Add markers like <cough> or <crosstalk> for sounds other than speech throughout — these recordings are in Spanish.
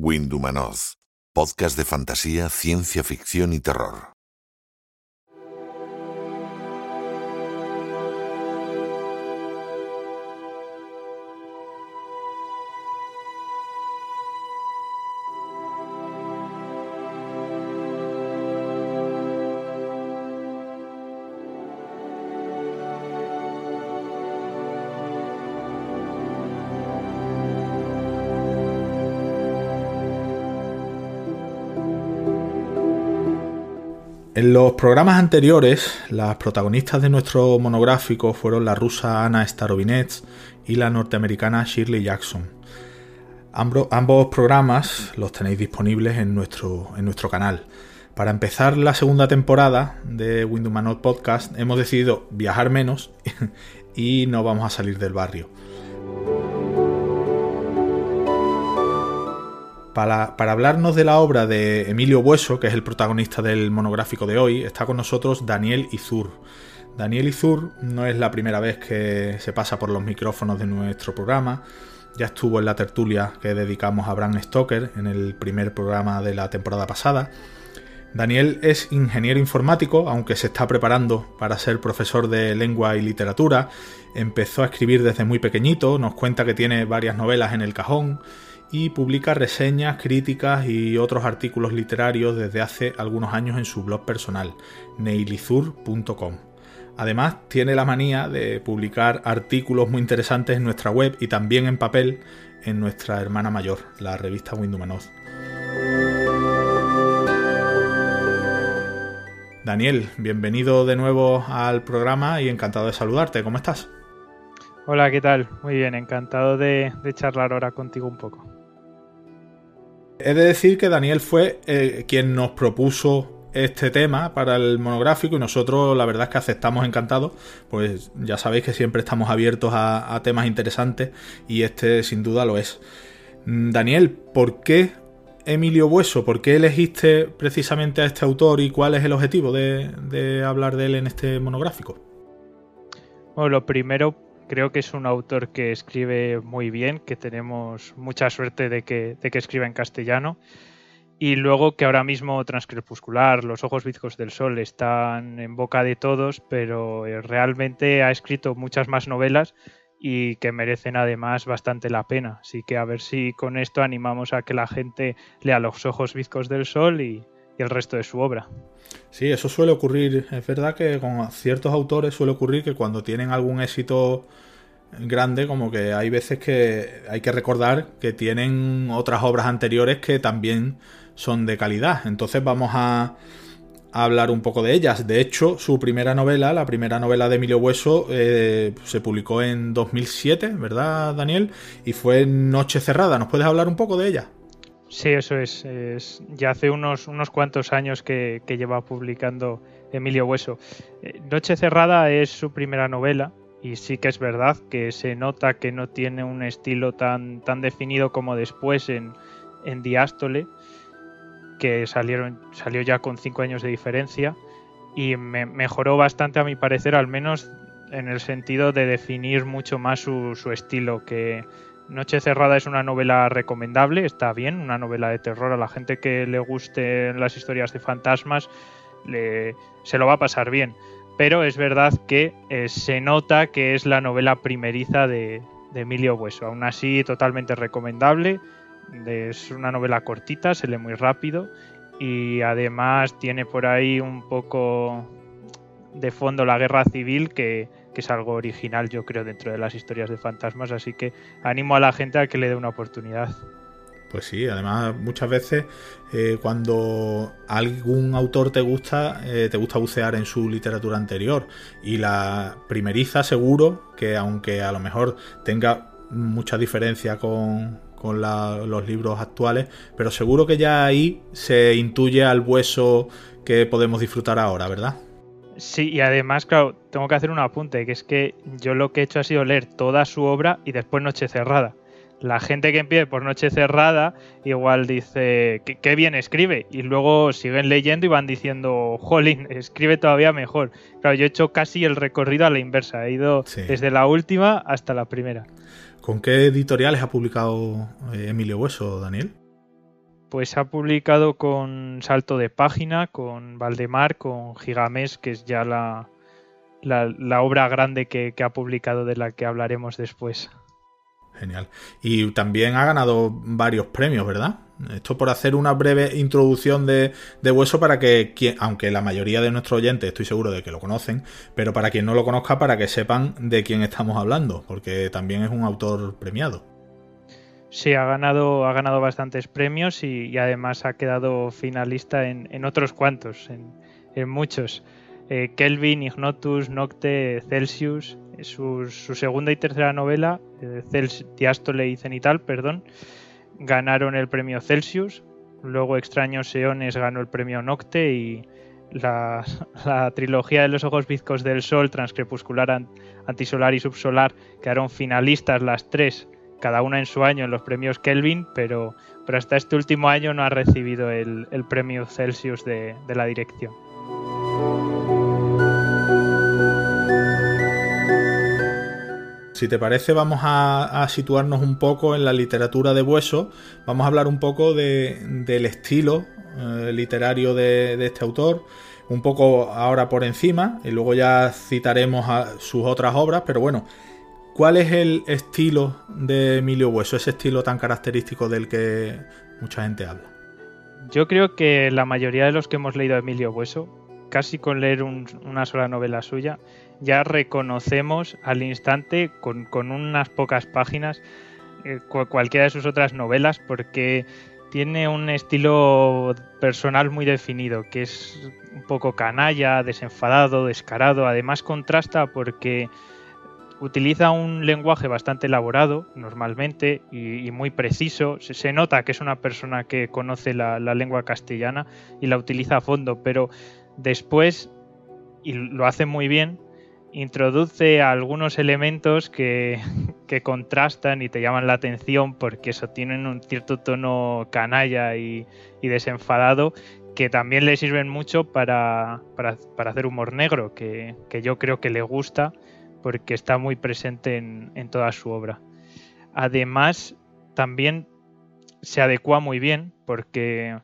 Windumanoz, podcast de fantasía, ciencia ficción y terror. Los programas anteriores, las protagonistas de nuestro monográfico fueron la rusa Anna Starovinets y la norteamericana Shirley Jackson. ambos programas los tenéis disponibles en nuestro, en nuestro canal. Para empezar la segunda temporada de Windows Podcast hemos decidido viajar menos <laughs> y no vamos a salir del barrio. Para, hablarnos de la obra de Emilio Bueso, que es el protagonista del monográfico de hoy, está con nosotros Daniel Izur. Daniel Izur no es la primera vez que se pasa por los micrófonos de nuestro programa. Ya estuvo en la tertulia que dedicamos a Bram Stoker en el primer programa de la temporada pasada. Daniel es ingeniero informático, aunque se está preparando para ser profesor de lengua y literatura. Empezó a escribir desde muy pequeñito, nos cuenta que tiene varias novelas en el cajón y publica reseñas, críticas y otros artículos literarios desde hace algunos años en su blog personal, neilizur.com. Además, tiene la manía de publicar artículos muy interesantes en nuestra web y también en papel en nuestra hermana mayor, la revista Windumanoz. Daniel, bienvenido de nuevo al programa y encantado de saludarte. ¿Cómo estás? Hola, ¿qué tal? Muy bien, encantado de, de charlar ahora contigo un poco. He de decir que Daniel fue eh, quien nos propuso este tema para el monográfico y nosotros la verdad es que aceptamos encantados, pues ya sabéis que siempre estamos abiertos a, temas interesantes y este sin duda lo es. Daniel, ¿por qué Emilio Bueso? ¿Por qué elegiste precisamente a este autor y cuál es el objetivo de, de hablar de él en este monográfico? Bueno, lo primero Creo que es un autor que escribe muy bien, que tenemos mucha suerte de que, de que escriba en castellano. Y luego que ahora mismo Transcrepuscular, Los Ojos Bizcos del Sol están en boca de todos, pero eh, realmente ha escrito muchas más novelas y que merecen además bastante la pena. Así que a ver si con esto animamos a que la gente lea Los Ojos Bizcos del Sol y, y el resto de su obra. Sí, eso suele ocurrir. Es verdad que con ciertos autores suele ocurrir que cuando tienen algún éxito grande, como que hay veces que hay que recordar que tienen otras obras anteriores que también son de calidad. Entonces vamos a, hablar un poco de ellas. De hecho, su primera novela, la primera novela de Emilio Hueso, eh, se publicó en 2007, ¿verdad, Daniel? Y fue Noche Cerrada. ¿Nos puedes hablar un poco de ella? Sí, eso es, Ya hace unos, unos cuantos años que, lleva publicando Emilio Hueso. Eh, Noche Cerrada es su primera novela y sí que es verdad que se nota que no tiene un estilo tan, tan definido como después en, en Diástole, que salieron, salió ya con cinco años de diferencia y me, mejoró bastante a mi parecer, al menos en el sentido de definir mucho más su, su estilo que Noche Cerrada es una novela recomendable, está bien, una novela de terror. A la gente que le guste las historias de fantasmas se lo va a pasar bien. Pero es verdad que eh, se nota que es la novela primeriza de, Emilio Bueso. Aún así, totalmente recomendable. Es una novela cortita, se lee muy rápido y además tiene por ahí un poco de fondo la guerra civil que, es algo original, yo creo, dentro de las historias de fantasmas. Así que animo a la gente a que le dé una oportunidad. Pues sí, además muchas veces eh, cuando algún autor te gusta, eh, te gusta bucear en su literatura anterior. Y la primeriza seguro que aunque a lo mejor tenga mucha diferencia con, con los libros actuales, pero seguro que ya ahí se intuye al hueso que podemos disfrutar ahora, ¿verdad? Sí, y además, claro, tengo que hacer un apunte, que es que yo lo que he hecho ha sido leer toda su obra y después Noche Cerrada. La gente que empiece por Noche Cerrada igual dice, qué, bien escribe, y luego siguen leyendo y van diciendo, jolín, escribe todavía mejor. Claro, yo he hecho casi el recorrido a la inversa, he ido desde la última hasta la primera. ¿Con qué editoriales ha publicado eh, Emilio Hueso, Daniel? Pues ha publicado con Salto de Página, con Valdemar, con Gigamés, que es ya la, la, obra grande que, ha publicado de la que hablaremos después. Genial. Y también ha ganado varios premios, ¿verdad? Esto por hacer una breve introducción de, de Hueso para que, aunque la mayoría de nuestros oyentes estoy seguro de que lo conocen, pero para quien no lo conozca, para que sepan de quién estamos hablando, porque también es un autor premiado. Sí, ha ganado, ha ganado bastantes premios y, además ha quedado finalista en, otros cuantos, en, muchos. Eh, Kelvin, Ignotus, Nocte, Celsius, su, segunda y tercera novela, eh, Diástole y Cenital, perdón, ganaron el premio Celsius. Luego Extraños Eones ganó el premio Nocte y la, <laughs> trilogía de los ojos bizcos del sol, Transcrepuscular, Antisolar y Subsolar quedaron finalistas las tres cada una en su año en los premios Kelvin, pero, pero hasta este último año no ha recibido el, premio Celsius de, la dirección. Si te parece, vamos a, situarnos un poco en la literatura de Bueso. Vamos a hablar un poco del estilo eh, literario de, de, este autor, un poco ahora por encima, y luego ya citaremos a sus otras obras, pero bueno, ¿Cuál es el estilo de Emilio Hueso, ese estilo tan característico del que mucha gente habla? Yo creo que la mayoría de los que hemos leído a Emilio Hueso, casi con leer una sola novela suya, ya reconocemos al instante, con, unas pocas páginas, eh, cualquiera de sus otras novelas, porque tiene un estilo personal muy definido, que es un poco canalla, desenfadado, descarado. Además contrasta porque Utiliza un lenguaje bastante elaborado normalmente y, muy preciso. Se, nota que es una persona que conoce la, lengua castellana y la utiliza a fondo, pero después, y lo hace muy bien, introduce algunos elementos que, <laughs> contrastan y te llaman la atención porque eso tienen un cierto tono canalla y, desenfadado que también le sirven mucho para, hacer humor negro, que, que, yo creo que le gusta porque está muy presente en, toda su obra. Además, también se adecua muy bien porque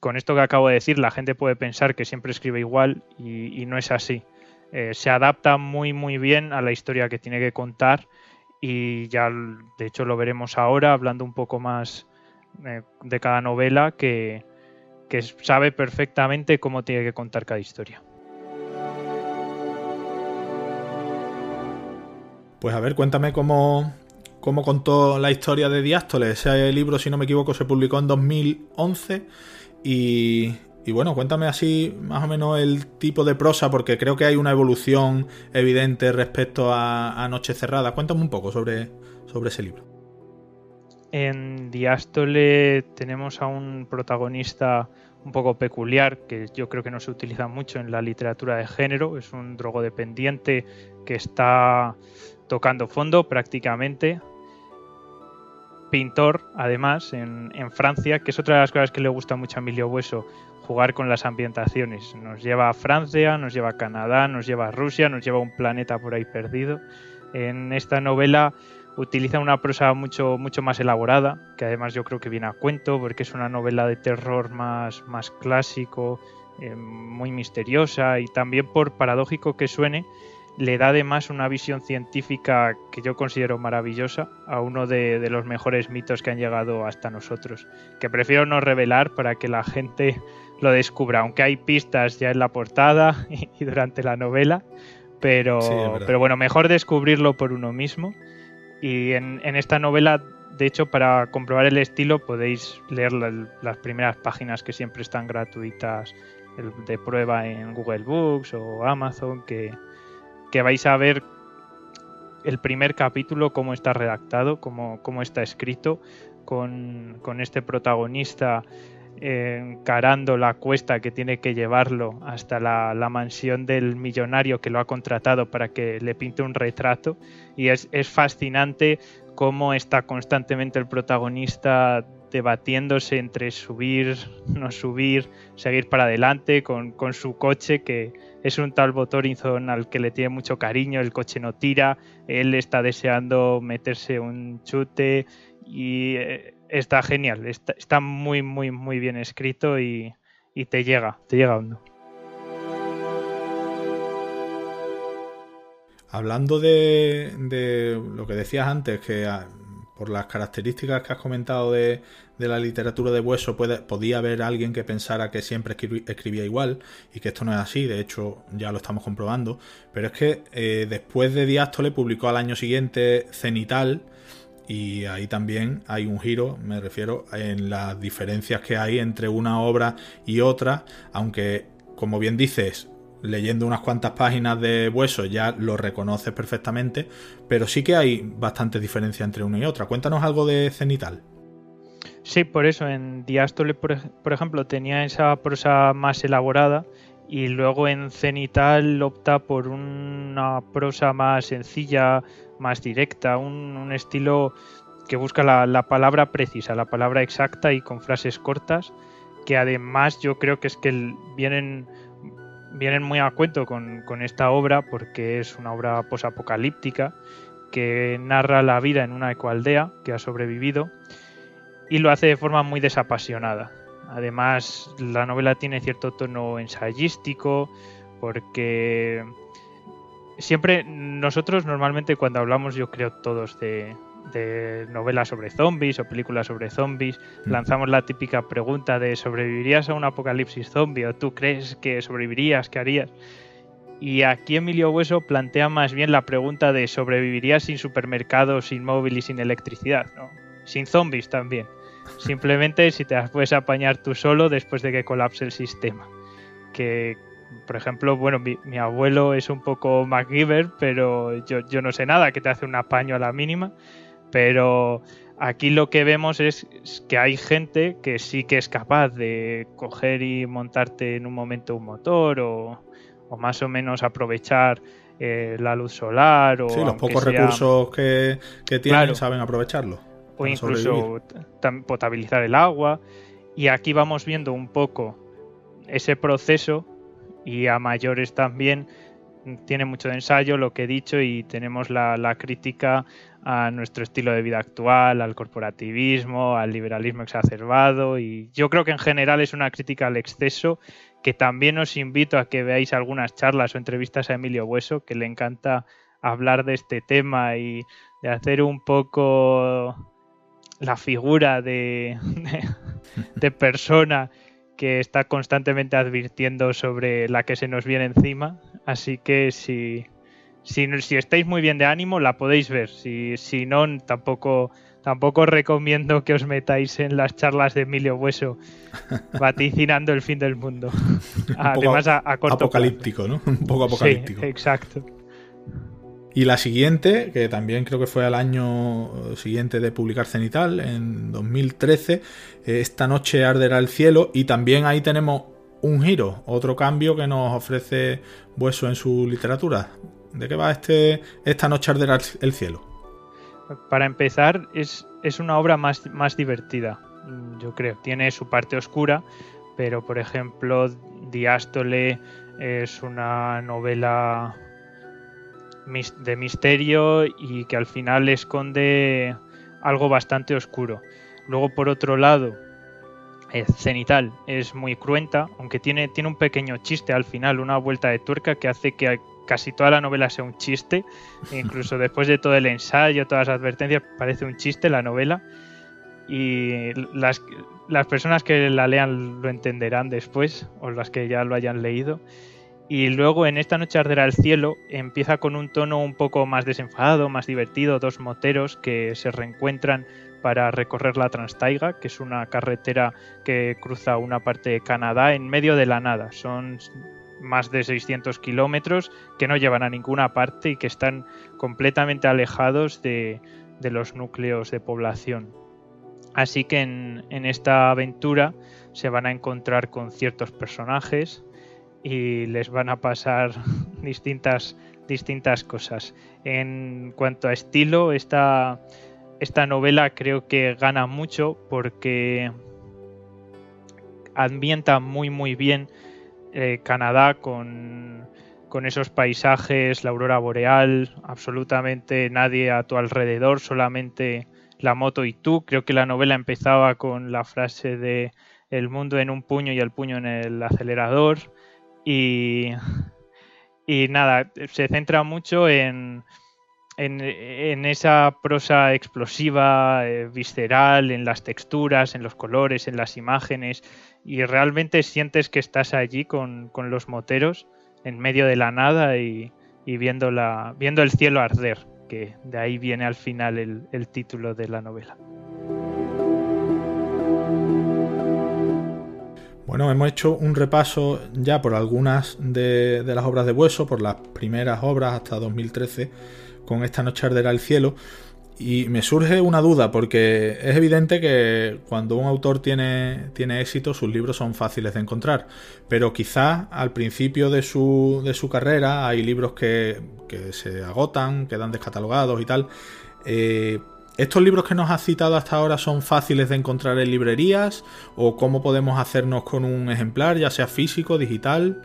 con esto que acabo de decir la gente puede pensar que siempre escribe igual y, no es así. Eh, se adapta muy muy bien a la historia que tiene que contar y ya de hecho lo veremos ahora hablando un poco más eh, de cada novela que sabe perfectamente cómo tiene que contar cada historia. Pues a ver, cuéntame cómo, contó la historia de Diástole. Ese libro, si no me equivoco, se publicó en 2011 y, bueno, cuéntame así más o menos el tipo de prosa, porque creo que hay una evolución evidente respecto a, Noche Cerrada. Cuéntame un poco sobre, sobre ese libro. En Diástole tenemos a un protagonista un poco peculiar que yo creo que no se utiliza mucho en la literatura de género. Es un drogodependiente que está tocando fondo prácticamente. Pintor, además, en, Francia, que es otra de las cosas que le gusta mucho a Emilio Hueso, jugar con las ambientaciones. Nos lleva a Francia, nos lleva a Canadá, nos lleva a Rusia, nos lleva a un planeta por ahí perdido. En esta novela utiliza una prosa mucho, mucho más elaborada, que además yo creo que viene a cuento, porque es una novela de terror más, más clásico, eh, muy misteriosa y también por paradójico que suene, le da además una visión científica que yo considero maravillosa a uno de, los mejores mitos que han llegado hasta nosotros, que prefiero no revelar para que la gente lo descubra, aunque hay pistas ya en la portada <laughs> y, durante la novela, pero, pero bueno, mejor descubrirlo por uno mismo. Y en, esta novela, de hecho, para comprobar el estilo podéis leer las primeras páginas que siempre están gratuitas de prueba en Google Books o Amazon, que, que vais a ver el primer capítulo, cómo está redactado, cómo, cómo está escrito, con, este protagonista eh, encarando la cuesta que tiene que llevarlo hasta la, mansión del millonario que lo ha contratado para que le pinte un retrato. Y es, fascinante cómo está constantemente el protagonista debatiéndose entre subir, no subir, seguir para adelante con, con su coche que, es un tal Horizon al que le tiene mucho cariño, el coche no tira, él está deseando meterse un chute y eh, está genial, está, muy, muy, muy bien escrito y, te llega, te llega hondo. Hablando de, lo que decías antes, que ah, por las características que has comentado de, la literatura de Hueso, podía haber alguien que pensara que siempre escribía igual y que esto no es así, de hecho ya lo estamos comprobando, pero es que eh, después de Diástole publicó al año siguiente Cenital, y ahí también hay un giro, me refiero, en las diferencias que hay entre una obra y otra, aunque, como bien dices, leyendo unas cuantas páginas de Hueso ya lo reconoces perfectamente, pero sí que hay bastante diferencia entre una y otra. Cuéntanos algo de Cenital. Sí, por eso en Diástole, por, por ejemplo, tenía esa prosa más elaborada y luego en Cenital opta por una prosa más sencilla, más directa, un, estilo que busca la, palabra precisa, la palabra exacta y con frases cortas, que además yo creo que es que vienen, vienen muy a cuento con, esta obra porque es una obra posapocalíptica que narra la vida en una ecoaldea que ha sobrevivido y lo hace de forma muy desapasionada. Además, la novela tiene cierto tono ensayístico porque siempre nosotros normalmente cuando hablamos, yo creo todos de, novelas sobre zombies o películas sobre zombies, mm. lanzamos la típica pregunta de ¿sobrevivirías a un apocalipsis zombie? ¿O tú crees que sobrevivirías? ¿Qué harías? Y aquí Emilio Hueso plantea más bien la pregunta de ¿sobrevivirías sin supermercados, sin móvil y sin electricidad? Sin zombies también. Simplemente si te las puedes apañar tú solo después de que colapse el sistema. Que, por ejemplo, bueno, mi, abuelo es un poco MacGyver, pero yo, yo, no sé nada, que te hace un apaño a la mínima. Pero aquí lo que vemos es que hay gente que sí que es capaz de coger y montarte en un momento un motor o, más o menos aprovechar eh, la luz solar. O sí, los pocos recursos que, tienen saben aprovecharlo. O incluso potabilizar el agua. Y aquí vamos viendo un poco ese proceso y a mayores también tiene mucho de ensayo lo que he dicho y tenemos la, crítica a nuestro estilo de vida actual, al corporativismo, al liberalismo exacerbado y yo creo que en general es una crítica al exceso que también os invito a que veáis algunas charlas o entrevistas a Emilio Hueso que le encanta hablar de este tema y de hacer un poco la figura de, de persona que está constantemente advirtiendo sobre la que se nos viene encima. Así que si, si, si estáis muy bien de ánimo, la podéis ver. Si, si no, tampoco, tampoco recomiendo que os metáis en las charlas de Emilio Hueso <laughs> vaticinando el fin del mundo. Además, a, apocalíptico, ¿no? <laughs> Un poco apocalíptico. exacto. Y la siguiente, que también creo que fue al año siguiente de publicar Cenital, en 2013, Esta noche arderá el cielo, y también ahí tenemos un giro, otro cambio que nos ofrece Bueso en su literatura. ¿De qué va este Esta noche arderá el cielo? Para empezar, es, es una obra más, más divertida, yo creo. Tiene su parte oscura, pero por ejemplo, Diástole es una novela de misterio y que al final esconde algo bastante oscuro. Luego, por otro lado, Cenital es muy cruenta, aunque tiene, tiene un pequeño chiste al final, una vuelta de tuerca que hace que casi toda la novela sea un chiste. Incluso <laughs> después de todo el ensayo, todas las advertencias, parece un chiste la novela. Y las, las personas que la lean lo entenderán después, o las que ya lo hayan leído. Y luego en esta noche arderá el cielo empieza con un tono un poco más desenfadado, más divertido, dos moteros que se reencuentran para recorrer la Transtaiga, que es una carretera que cruza una parte de Canadá en medio de la nada. Son más de 600 kilómetros que no llevan a ninguna parte y que están completamente alejados de, los núcleos de población. Así que en, en esta aventura se van a encontrar con ciertos personajes y les van a pasar <laughs> distintas, distintas cosas. En cuanto a estilo, esta, esta novela creo que gana mucho porque ambienta muy muy bien eh, Canadá con, con esos paisajes, la aurora boreal, absolutamente nadie a tu alrededor, solamente La moto y tú. Creo que la novela empezaba con la frase de el mundo en un puño y el puño en el acelerador. Y, y nada, se centra mucho en, en, esa prosa explosiva, eh, visceral, en las texturas, en los colores, en las imágenes, y realmente sientes que estás allí con, los moteros en medio de la nada y, viendo, la, viendo el cielo arder, que de ahí viene al final el, título de la novela. Bueno, hemos hecho un repaso ya por algunas de, las obras de Hueso, por las primeras obras hasta 2013 con esta noche arderá el cielo. Y me surge una duda, porque es evidente que cuando un autor tiene, tiene éxito, sus libros son fáciles de encontrar. Pero quizás al principio de su, de su carrera hay libros que, se agotan, quedan descatalogados y tal. Eh, ¿Estos libros que nos has citado hasta ahora son fáciles de encontrar en librerías? ¿O cómo podemos hacernos con un ejemplar, ya sea físico, digital?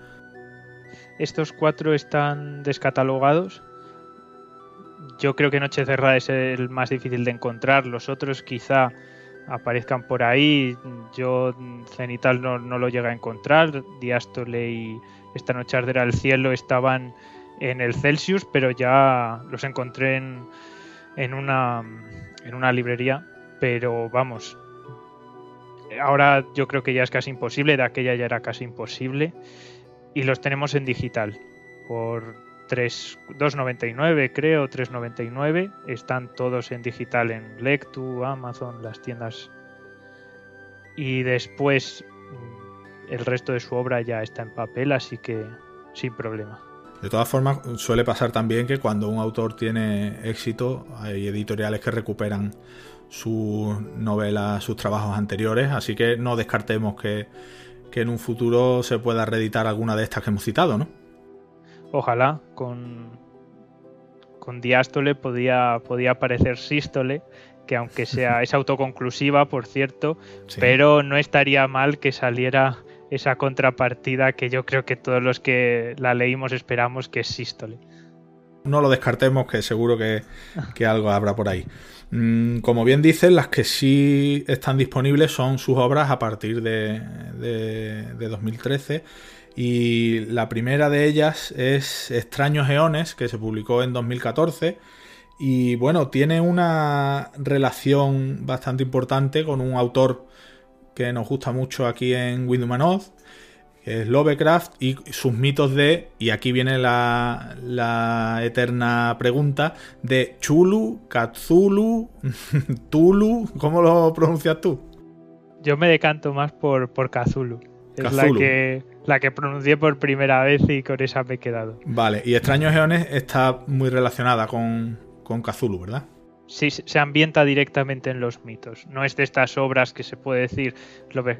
Estos cuatro están descatalogados yo creo que Noche Cerrada es el más difícil de encontrar. Los otros quizá aparezcan por ahí. Yo Cenital no, no lo llega a encontrar. Diástole y Esta Noche Arderá el Cielo estaban en el Celsius, pero ya los encontré en, en, una, en una librería. Pero vamos, ahora yo creo que ya es casi imposible. De aquella ya era casi imposible. Y los tenemos en digital. Por 2.99 creo, 3.99. Están todos en digital en Lectu, Amazon, las tiendas. Y después el resto de su obra ya está en papel, así que sin problema. De todas formas, suele pasar también que cuando un autor tiene éxito, hay editoriales que recuperan sus novelas, sus trabajos anteriores, así que no descartemos que, que en un futuro se pueda reeditar alguna de estas que hemos citado, ¿no? Ojalá con, con Diástole podía, podía aparecer Sístole, que aunque sea <laughs> es autoconclusiva, por cierto, pero no estaría mal que saliera esa contrapartida que yo creo que todos los que la leímos esperamos que es. No lo descartemos, que seguro que, algo habrá por ahí. Mm, como bien dices, las que sí están disponibles son sus obras a partir de, de, de 2013 y la primera de ellas es Extraños Eones, que se publicó en 2014. Y bueno, tiene una relación bastante importante con un autor que nos gusta mucho aquí en Windumanoz, que es Lovecraft, y sus mitos de, y aquí viene la, la eterna pregunta, de Chulu, Katzulu, <laughs> Tulu, ¿cómo lo pronuncias tú? Yo me decanto más por, por Cthulhu. Es la que, la que pronuncié por primera vez y con esa me he quedado. Vale, y Extraños Eones está muy relacionada con, con Cthulhu, ¿verdad? Se ambienta directamente en los mitos. No es de estas obras que se puede decir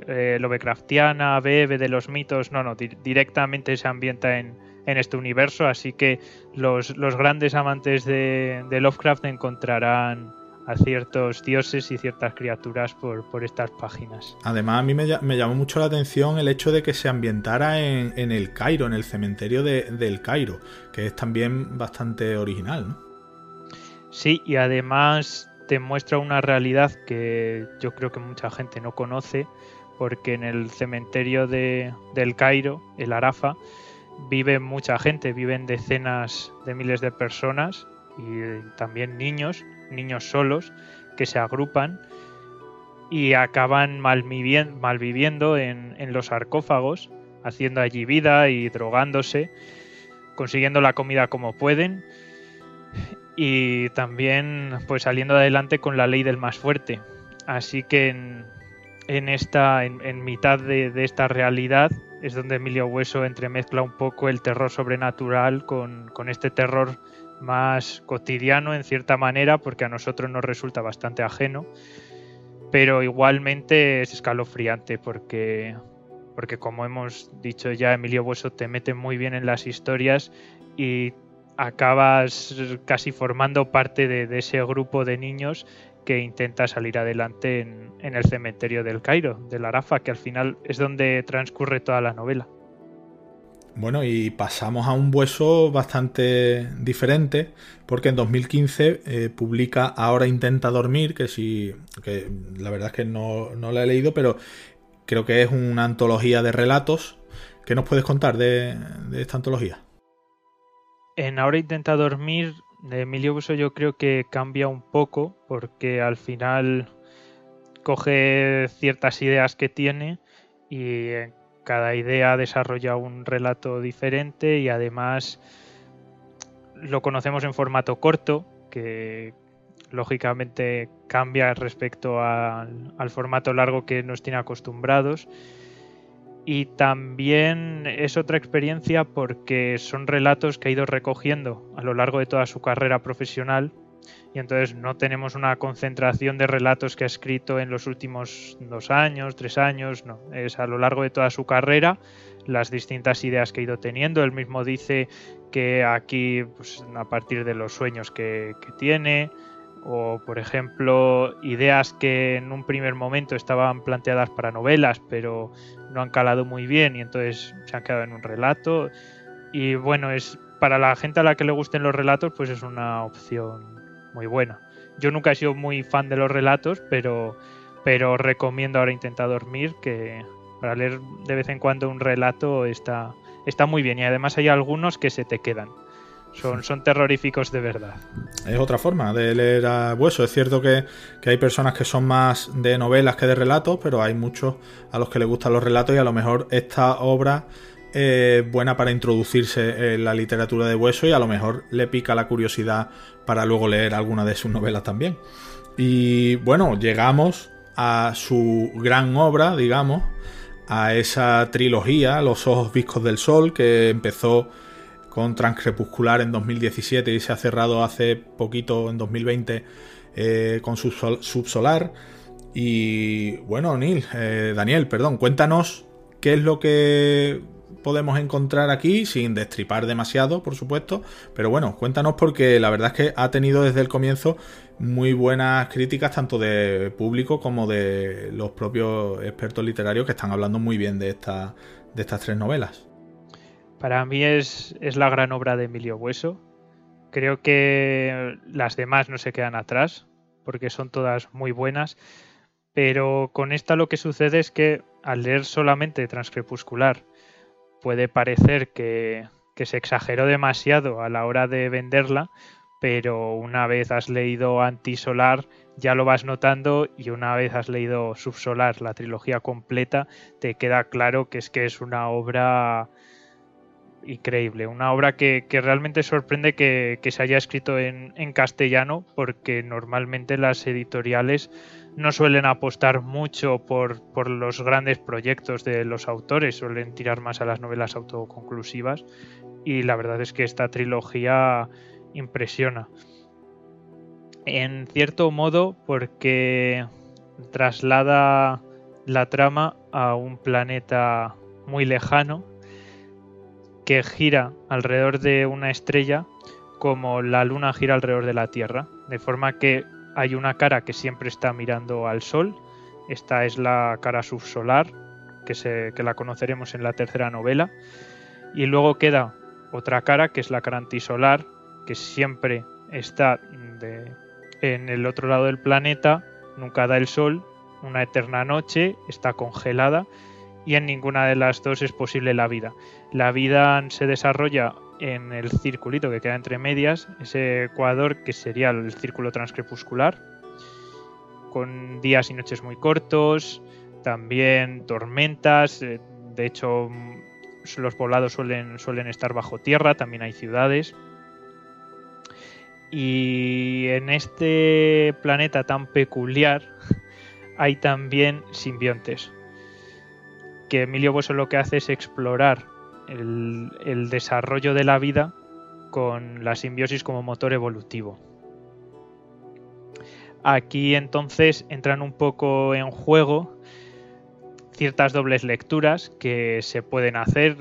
eh, Lovecraftiana, bebe de los mitos. No, no, directamente se ambienta en, este universo. Así que los, grandes amantes de Lovecraft encontrarán a ciertos dioses y ciertas criaturas por, estas páginas. Además, a mí me, llamó mucho la atención el hecho de que se ambientara en, el Cairo, en el cementerio del Cairo, que es también bastante original, ¿no? Sí, y además te muestra una realidad que yo creo que mucha gente no conoce, porque en el cementerio de, del Cairo, el Arafa, vive mucha gente, viven decenas de miles de personas y también niños, niños solos, que se agrupan y acaban malviviendo, en, en los sarcófagos, haciendo allí vida y drogándose, consiguiendo la comida como pueden y también pues saliendo adelante con la ley del más fuerte. Así que en, en esta, en, mitad de, esta realidad es donde Emilio Hueso entremezcla un poco el terror sobrenatural con, con este terror más cotidiano en cierta manera, porque a nosotros nos resulta bastante ajeno, pero igualmente es escalofriante porque, porque como hemos dicho ya, Emilio Bueso te mete muy bien en las historias y acabas casi formando parte de, ese grupo de niños que intenta salir adelante en, el cementerio del Cairo, de la Arafa, que al final es donde transcurre toda la novela. Bueno, y pasamos a un hueso bastante diferente, porque en 2015 eh, publica Ahora intenta dormir, que sí, que la verdad es que no, no la he leído, pero creo que es una antología de relatos. ¿Qué nos puedes contar de esta antología? En Ahora intenta dormir, de Emilio Buso yo creo que cambia un poco, porque al final coge ciertas ideas que tiene y cada idea desarrolla un relato diferente y además lo conocemos en formato corto, que lógicamente cambia respecto al, al, formato largo que nos tiene acostumbrados. Y también es otra experiencia porque son relatos que ha ido recogiendo a lo largo de toda su carrera profesional y entonces no tenemos una concentración de relatos que ha escrito en los últimos dos años, tres años, no, es a lo largo de toda su carrera las distintas ideas que ha ido teniendo. Él mismo dice que aquí, pues, a partir de los sueños que, que tiene, o por ejemplo, ideas que en un primer momento estaban planteadas para novelas, pero no han calado muy bien y entonces se han quedado en un relato. Y bueno, es para la gente a la que le gusten los relatos, pues es una opción muy buena. Yo nunca he sido muy fan de los relatos, pero, pero recomiendo ahora intentar dormir, que para leer de vez en cuando un relato está, está muy bien. Y además hay algunos que se te quedan. Son, son terroríficos de verdad. Es otra forma de leer a hueso. Es cierto que, que, hay personas que son más de novelas que de relatos, pero hay muchos a los que les gustan los relatos y a lo mejor esta obra eh, buena para introducirse en la literatura de Hueso y a lo mejor le pica la curiosidad para luego leer alguna de sus novelas también. Y bueno, llegamos a su gran obra, digamos, a esa trilogía, Los Ojos Viscos del Sol, que empezó con Transcrepuscular en 2017 y se ha cerrado hace poquito, en 2020, eh, con Subsolar. Y bueno, Neil, eh, Daniel, perdón, cuéntanos qué es lo que podemos encontrar aquí, sin destripar demasiado, por supuesto. Pero bueno, cuéntanos porque la verdad es que ha tenido desde el comienzo muy buenas críticas, tanto de público como de los propios expertos literarios que están hablando muy bien de, esta, de estas tres novelas. Para mí es, es la gran obra de Emilio Hueso. Creo que las demás no se quedan atrás, porque son todas muy buenas. Pero con esta lo que sucede es que al leer solamente Transcrepuscular puede parecer que, se exageró demasiado a la hora de venderla, pero una vez has leído Antisolar ya lo vas notando y una vez has leído Subsolar, la trilogía completa, te queda claro que es que es una obra increíble, una obra que, realmente sorprende que, se haya escrito en, castellano porque normalmente las editoriales no suelen apostar mucho por, los grandes proyectos de los autores, suelen tirar más a las novelas autoconclusivas y la verdad es que esta trilogía impresiona. En cierto modo porque traslada la trama a un planeta muy lejano que gira alrededor de una estrella como la luna gira alrededor de la Tierra, de forma que hay una cara que siempre está mirando al sol. Esta es la cara subsolar, que, se, que la conoceremos en la tercera novela. Y luego queda otra cara, que es la cara antisolar, que siempre está en el otro lado del planeta, nunca da el sol, una eterna noche, está congelada y en ninguna de las dos es posible la vida. La vida se desarrolla en el circulito que queda entre medias, ese ecuador que sería el círculo transcrepuscular, con días y noches muy cortos, también tormentas, eh, de hecho mm, los poblados suelen, suelen estar bajo tierra, también hay ciudades. Y en este planeta tan peculiar <laughs> hay también simbiontes, que Emilio Bueso lo que hace es explorar el, desarrollo de la vida con la simbiosis como motor evolutivo. Aquí entonces entran un poco en juego ciertas dobles lecturas que se pueden hacer.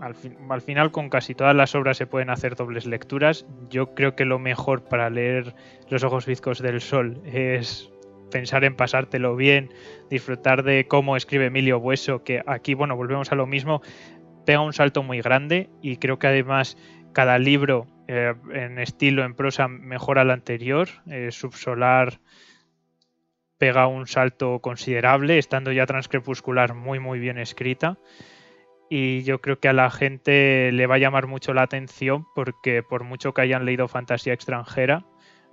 Al, al, final con casi todas las obras se pueden hacer dobles lecturas. Yo creo que lo mejor para leer Los ojos bizcos del sol es pensar en pasártelo bien, disfrutar de cómo escribe Emilio Bueso, que aquí, bueno, volvemos a lo mismo, pega un salto muy grande y creo que además cada libro eh, en estilo, en prosa, mejora al anterior. Eh, Subsolar pega un salto considerable, estando ya transcrepuscular muy muy bien escrita. Y yo creo que a la gente le va a llamar mucho la atención porque por mucho que hayan leído fantasía extranjera,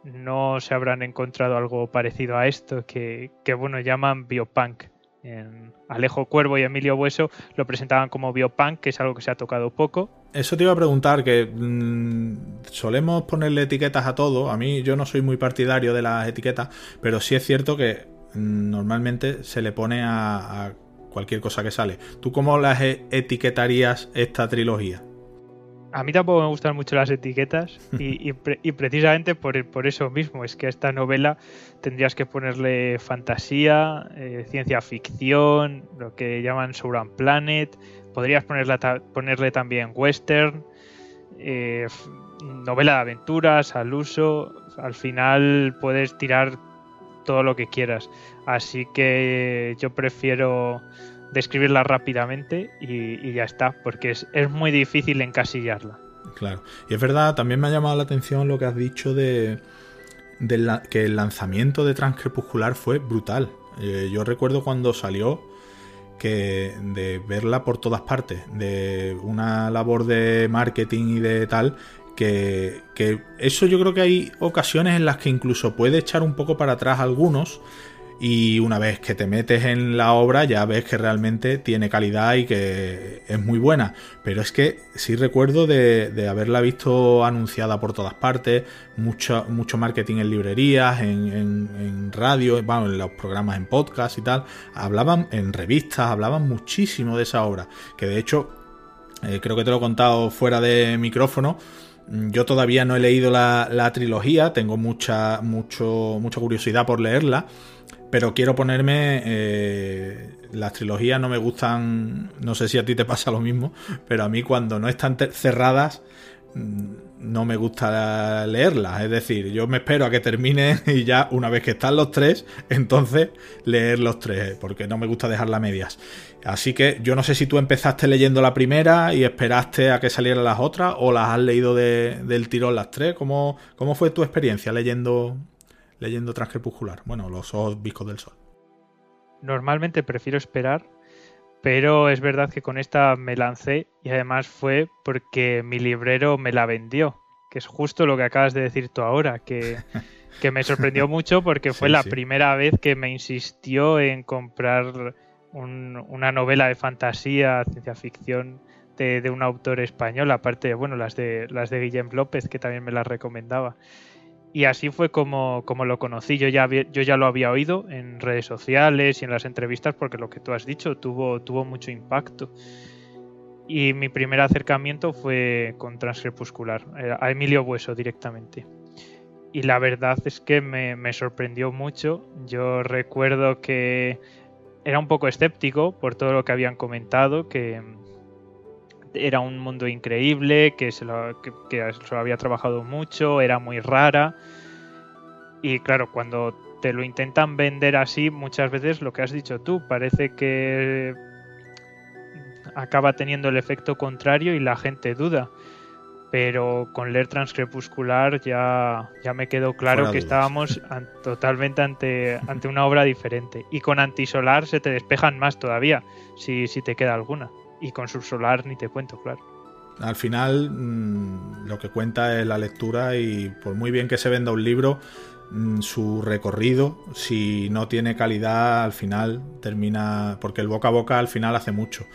no se habrán encontrado algo parecido a esto que, que bueno, llaman biopunk. En Alejo Cuervo y Emilio Bueso lo presentaban como biopunk, que es algo que se ha tocado poco. Eso te iba a preguntar, que mm, solemos ponerle etiquetas a todo. A mí yo no soy muy partidario de las etiquetas, pero sí es cierto que mm, normalmente se le pone a, a cualquier cosa que sale. ¿Tú cómo las e- etiquetarías esta trilogía? A mí tampoco me gustan mucho las etiquetas y, <laughs> y, pre- y precisamente por, por eso mismo es que a esta novela tendrías que ponerle fantasía, eh, ciencia ficción, lo que llaman Sauron Planet, podrías ponerla ta- ponerle también western, eh, novela de aventuras, al uso, al final puedes tirar todo lo que quieras. Así que yo prefiero describirla rápidamente y, ya está, porque es, es muy difícil encasillarla. Claro. Y es verdad, también me ha llamado la atención lo que has dicho de, de la- que el lanzamiento de Transcrepuscular fue brutal. Eh, yo recuerdo cuando salió que de verla por todas partes, de una labor de marketing y de tal, que, que eso yo creo que hay ocasiones en las que incluso puede echar un poco para atrás algunos y una vez que te metes en la obra ya ves que realmente tiene calidad y que es muy buena. Pero es que sí recuerdo de, haberla visto anunciada por todas partes, mucho, mucho marketing en librerías, en, radio, en los programas en podcast y tal. Hablaban en revistas, hablaban muchísimo de esa obra. Que de hecho, eh, creo que te lo he contado fuera de micrófono. Mm, Yo todavía no he leído la, trilogía, tengo mucha, mucho, mucha curiosidad por leerla, pero quiero ponerme. eh, las trilogías no me gustan. No sé si a ti te pasa lo mismo, pero a mí cuando no están cerradas. mm, No me gusta leerlas, es decir, yo me espero a que termine <laughs> y ya una vez que están los tres, entonces leer los tres, porque no me gusta dejarla a medias. Así que yo no sé si tú empezaste leyendo la primera y esperaste a que salieran las otras o las has leído de- del tirón las tres. ¿Cómo, cómo fue tu experiencia leyendo, leyendo Transcrepuscular? Bueno, los ojos viscos del sol. Normalmente prefiero esperar, pero es verdad que con esta me lancé y además fue porque mi librero me la vendió, que es justo lo que acabas de decir tú ahora, que, <laughs> que me sorprendió mucho porque fue Sí, la sí. primera vez que me insistió en comprar un- una novela de fantasía, ciencia ficción de, un autor español, aparte bueno, las de las de Guillem López, que también me las recomendaba. Y así fue como, como lo conocí. Yo ya, yo ya lo había oído en redes sociales y en las entrevistas porque lo que tú has dicho tuvo, tuvo mucho impacto. Y mi primer acercamiento fue con Transcrepuscular, eh, a Emilio Bueso directamente. Y la verdad es que me, me sorprendió mucho. Yo recuerdo que era un poco escéptico por todo lo que habían comentado, que era un mundo increíble, que se lo, que, había trabajado mucho, era muy rara. Y claro, cuando te lo intentan vender así, muchas veces lo que has dicho tú, parece que acaba teniendo el efecto contrario y la gente duda. Pero con leer Transcrepuscular ya, ya me quedó claro Fuera que dudas. estábamos <laughs> an- totalmente ante, ante una obra diferente. Y con Antisolar se te despejan más todavía, si, si te queda alguna. Y con Subsolar ni te cuento, claro. Al final, mm, lo que cuenta es la lectura y por muy bien que se venda un libro, mm, su recorrido, si no tiene calidad, al final termina. Porque el boca a boca al final hace mucho.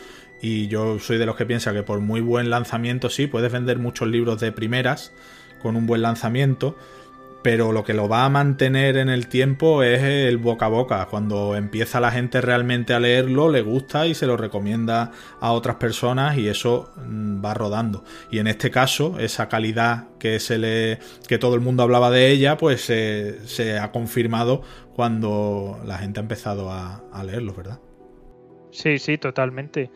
Y yo soy de los que piensa que por muy buen lanzamiento, sí, puedes vender muchos libros de primeras con un buen lanzamiento, pero lo que lo va a mantener en el tiempo es el boca a boca. Cuando empieza la gente realmente a leerlo, le gusta y se lo recomienda a otras personas y eso mm, va rodando. Y en este caso, esa calidad que se le que todo el mundo hablaba de ella, pues se- ha confirmado cuando la gente ha empezado a, a leerlo, ¿verdad? Sí, sí, totalmente.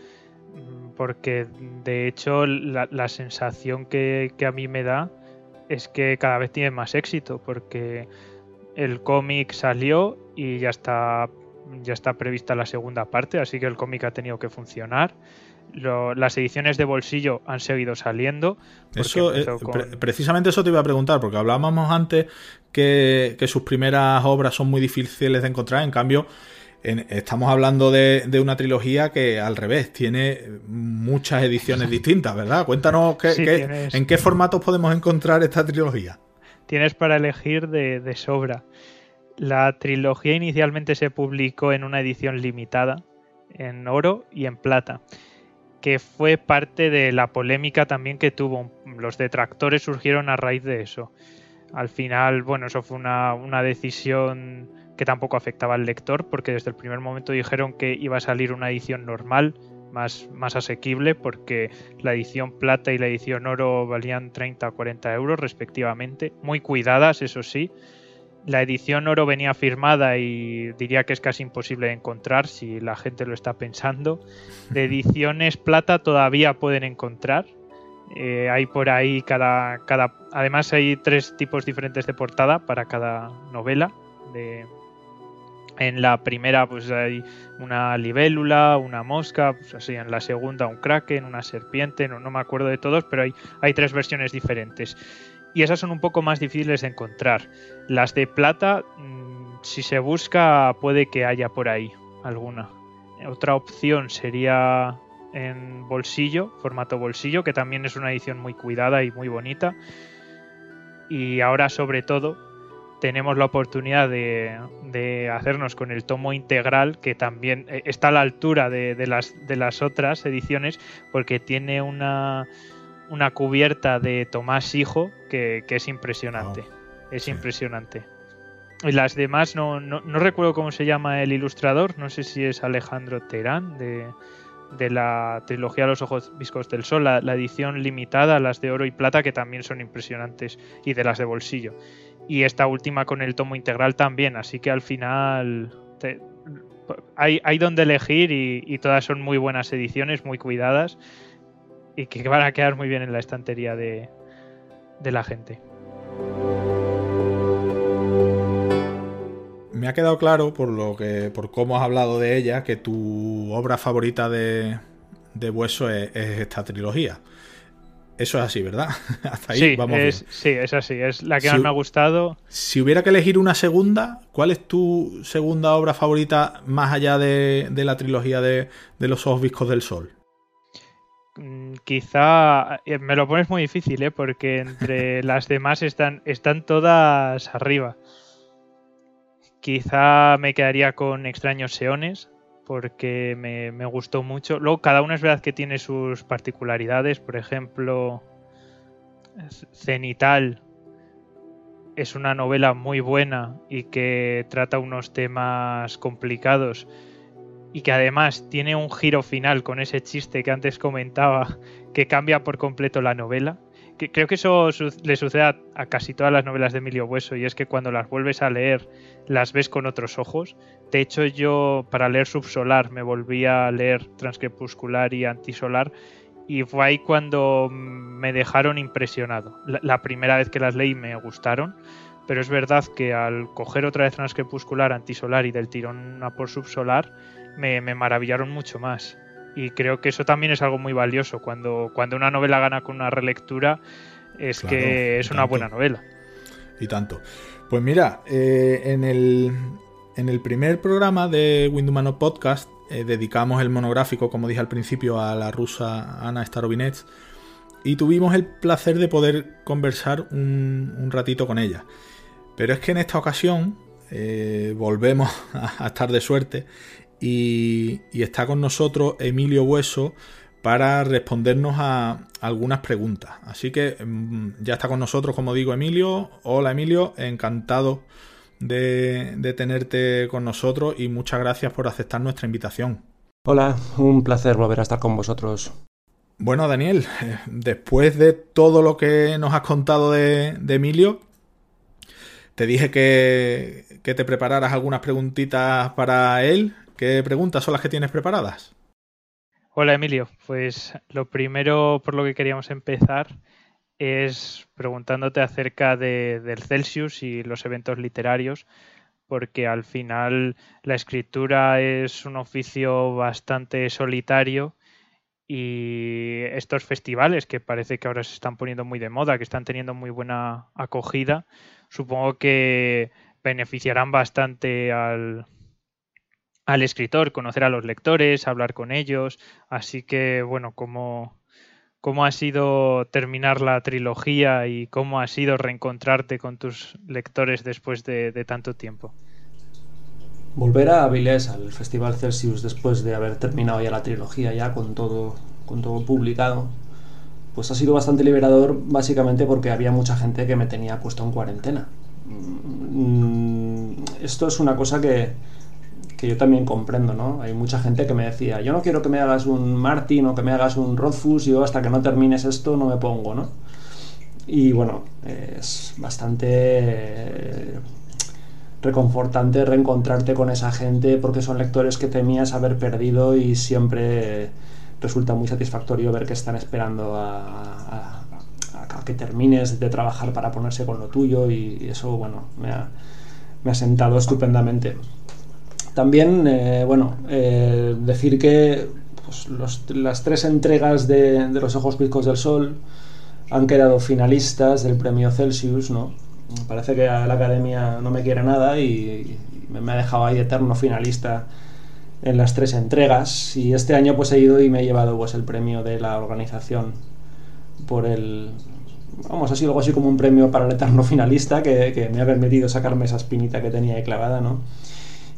Mm, Porque de hecho la, la sensación que, que a mí me da es que cada vez tiene más éxito, porque el cómic salió y ya está, ya está prevista la segunda parte, así que el cómic ha tenido que funcionar. las ediciones de bolsillo han seguido saliendo. Eso, eh, precisamente eso te iba a preguntar, porque hablábamos antes que, sus primeras obras son muy difíciles de encontrar, en cambio, estamos hablando de, una trilogía que al revés, tiene muchas ediciones distintas, ¿verdad? Cuéntanos en qué formatos podemos encontrar esta trilogía. Tienes para elegir de sobra. La trilogía inicialmente se publicó en una edición limitada, en oro y en plata que fue parte de la polémica también que tuvo. Los detractores surgieron a raíz de eso. Al final, bueno, eso fue una, decisión que tampoco afectaba al lector, porque desde el primer momento dijeron que iba a salir una edición normal, más, más asequible, porque la edición plata y la edición oro valían 30 o 40 euros respectivamente, muy cuidadas, eso sí, la edición oro venía firmada y diría que es casi imposible de encontrar si la gente lo está pensando. De <laughs> ediciones plata todavía pueden encontrar. Eh, hay por ahí cada, cada. Además, hay tres tipos diferentes de portada para cada novela. En la primera, pues hay una libélula, una mosca, pues así, en la segunda un kraken, una serpiente, no, me acuerdo de todos, pero hay, hay tres versiones diferentes y esas son un poco más difíciles de encontrar. Las de plata, mm, si se busca, puede que haya por ahí alguna. Otra opción sería en bolsillo, formato bolsillo, que también es una edición muy cuidada y muy bonita. Y ahora sobre todo tenemos la oportunidad de, hacernos con el tomo integral, que también eh, está a la altura de, las, de las otras ediciones, porque tiene una una cubierta de Tomás Hijo que, es impresionante. es impresionante. Y las demás no, no, recuerdo cómo se llama el ilustrador, no sé si es Alejandro Terán de, de la trilogía Los Ojos Viscos del Sol, la, edición limitada, las de oro y plata, que también son impresionantes, y de las de bolsillo. Y esta última con el tomo integral también, así que al final hay, hay donde elegir y, y, todas son muy buenas ediciones, muy cuidadas y que van a quedar muy bien en la estantería de, la gente. Me ha quedado claro por lo que, por cómo has hablado de ella, que tu obra favorita de, de Hueso es, esta trilogía. Eso es así, ¿verdad? <laughs> Hasta ahí sí, vamos es, Sí, es así, es la que más me ha gustado. Si hubiera que elegir una segunda, ¿cuál es tu segunda obra favorita más allá de, la trilogía de, de Los Ojos Viscos del Sol? Mm, quizá eh, me lo pones muy difícil, ¿eh? porque entre <laughs> las demás están, están todas arriba. Quizá me quedaría con Extraños Seones, porque me, me, gustó mucho. Luego, cada uno es verdad que tiene sus particularidades. Por ejemplo, Cenital es una novela muy buena y que trata unos temas complicados y que además tiene un giro final con ese chiste que antes comentaba que cambia por completo la novela. Creo que eso le sucede a, casi todas las novelas de Emilio Bueso y es que cuando las vuelves a leer las ves con otros ojos. De hecho yo para leer Subsolar me volví a leer Transcrepuscular y Antisolar y fue ahí cuando me dejaron impresionado. La, primera vez que las leí me gustaron, pero es verdad que al coger otra vez Transcrepuscular, Antisolar y del tirón a por Subsolar, me, maravillaron mucho más. Y creo que eso también es algo muy valioso. Cuando, cuando una novela gana con una relectura, es que es una buena novela. Y tanto. Pues mira, eh, en, el, en el primer programa de Windumano Podcast eh, dedicamos el monográfico, como dije al principio, a la rusa Ana Starovinets y tuvimos el placer de poder conversar un, ratito con ella. Pero es que en esta ocasión eh, volvemos <laughs> a, estar de suerte y, está con nosotros Emilio Hueso para respondernos a algunas preguntas. Así que mm, ya está con nosotros, como digo, Emilio. Hola Emilio, encantado de, tenerte con nosotros y muchas gracias por aceptar nuestra invitación. Hola, un placer volver a estar con vosotros. Bueno, Daniel, después de todo lo que nos has contado de, de Emilio, te dije que, que, te prepararas algunas preguntitas para él ¿Qué preguntas son las que tienes preparadas? Hola Emilio, pues lo primero por lo que queríamos empezar es preguntándote acerca de, del Celsius y los eventos literarios, porque al final la escritura es un oficio bastante solitario y estos festivales que parece que ahora se están poniendo muy de moda, que están teniendo muy buena acogida, supongo que beneficiarán bastante al, al escritor, conocer a los lectores, hablar con ellos. Así que, bueno, ¿cómo, cómo ha sido terminar la trilogía y cómo ha sido reencontrarte con tus lectores después de, tanto tiempo? Volver a Avilés, al Festival Celsius, después de haber terminado ya la trilogía, ya con todo, con todo publicado, pues ha sido bastante liberador, básicamente porque había mucha gente que me tenía puesto en cuarentena. Mm, esto es una cosa que, que yo también comprendo, ¿no? Hay mucha gente que me decía, yo no quiero que me hagas un Martin o que me hagas un Rothfuss, yo hasta que no termines esto no me pongo, ¿no? Y bueno, es bastante reconfortante reencontrarte con esa gente porque son lectores que temías haber perdido y siempre resulta muy satisfactorio ver que están esperando a, que termines de trabajar para ponerse con lo tuyo y, eso, bueno, me ha, me ha, sentado estupendamente. También, eh, bueno, eh, decir que pues, las tres entregas de, de Los Ojos Picos del Sol han quedado finalistas del premio Celsius, ¿no? parece que la academia no me quiere nada y, me ha dejado ahí eterno finalista en las tres entregas y este año pues he ido y me he llevado pues el premio de la organización por el vamos ha sido algo así como un premio para el eterno finalista que, me ha permitido sacarme esa espinita que tenía ahí clavada no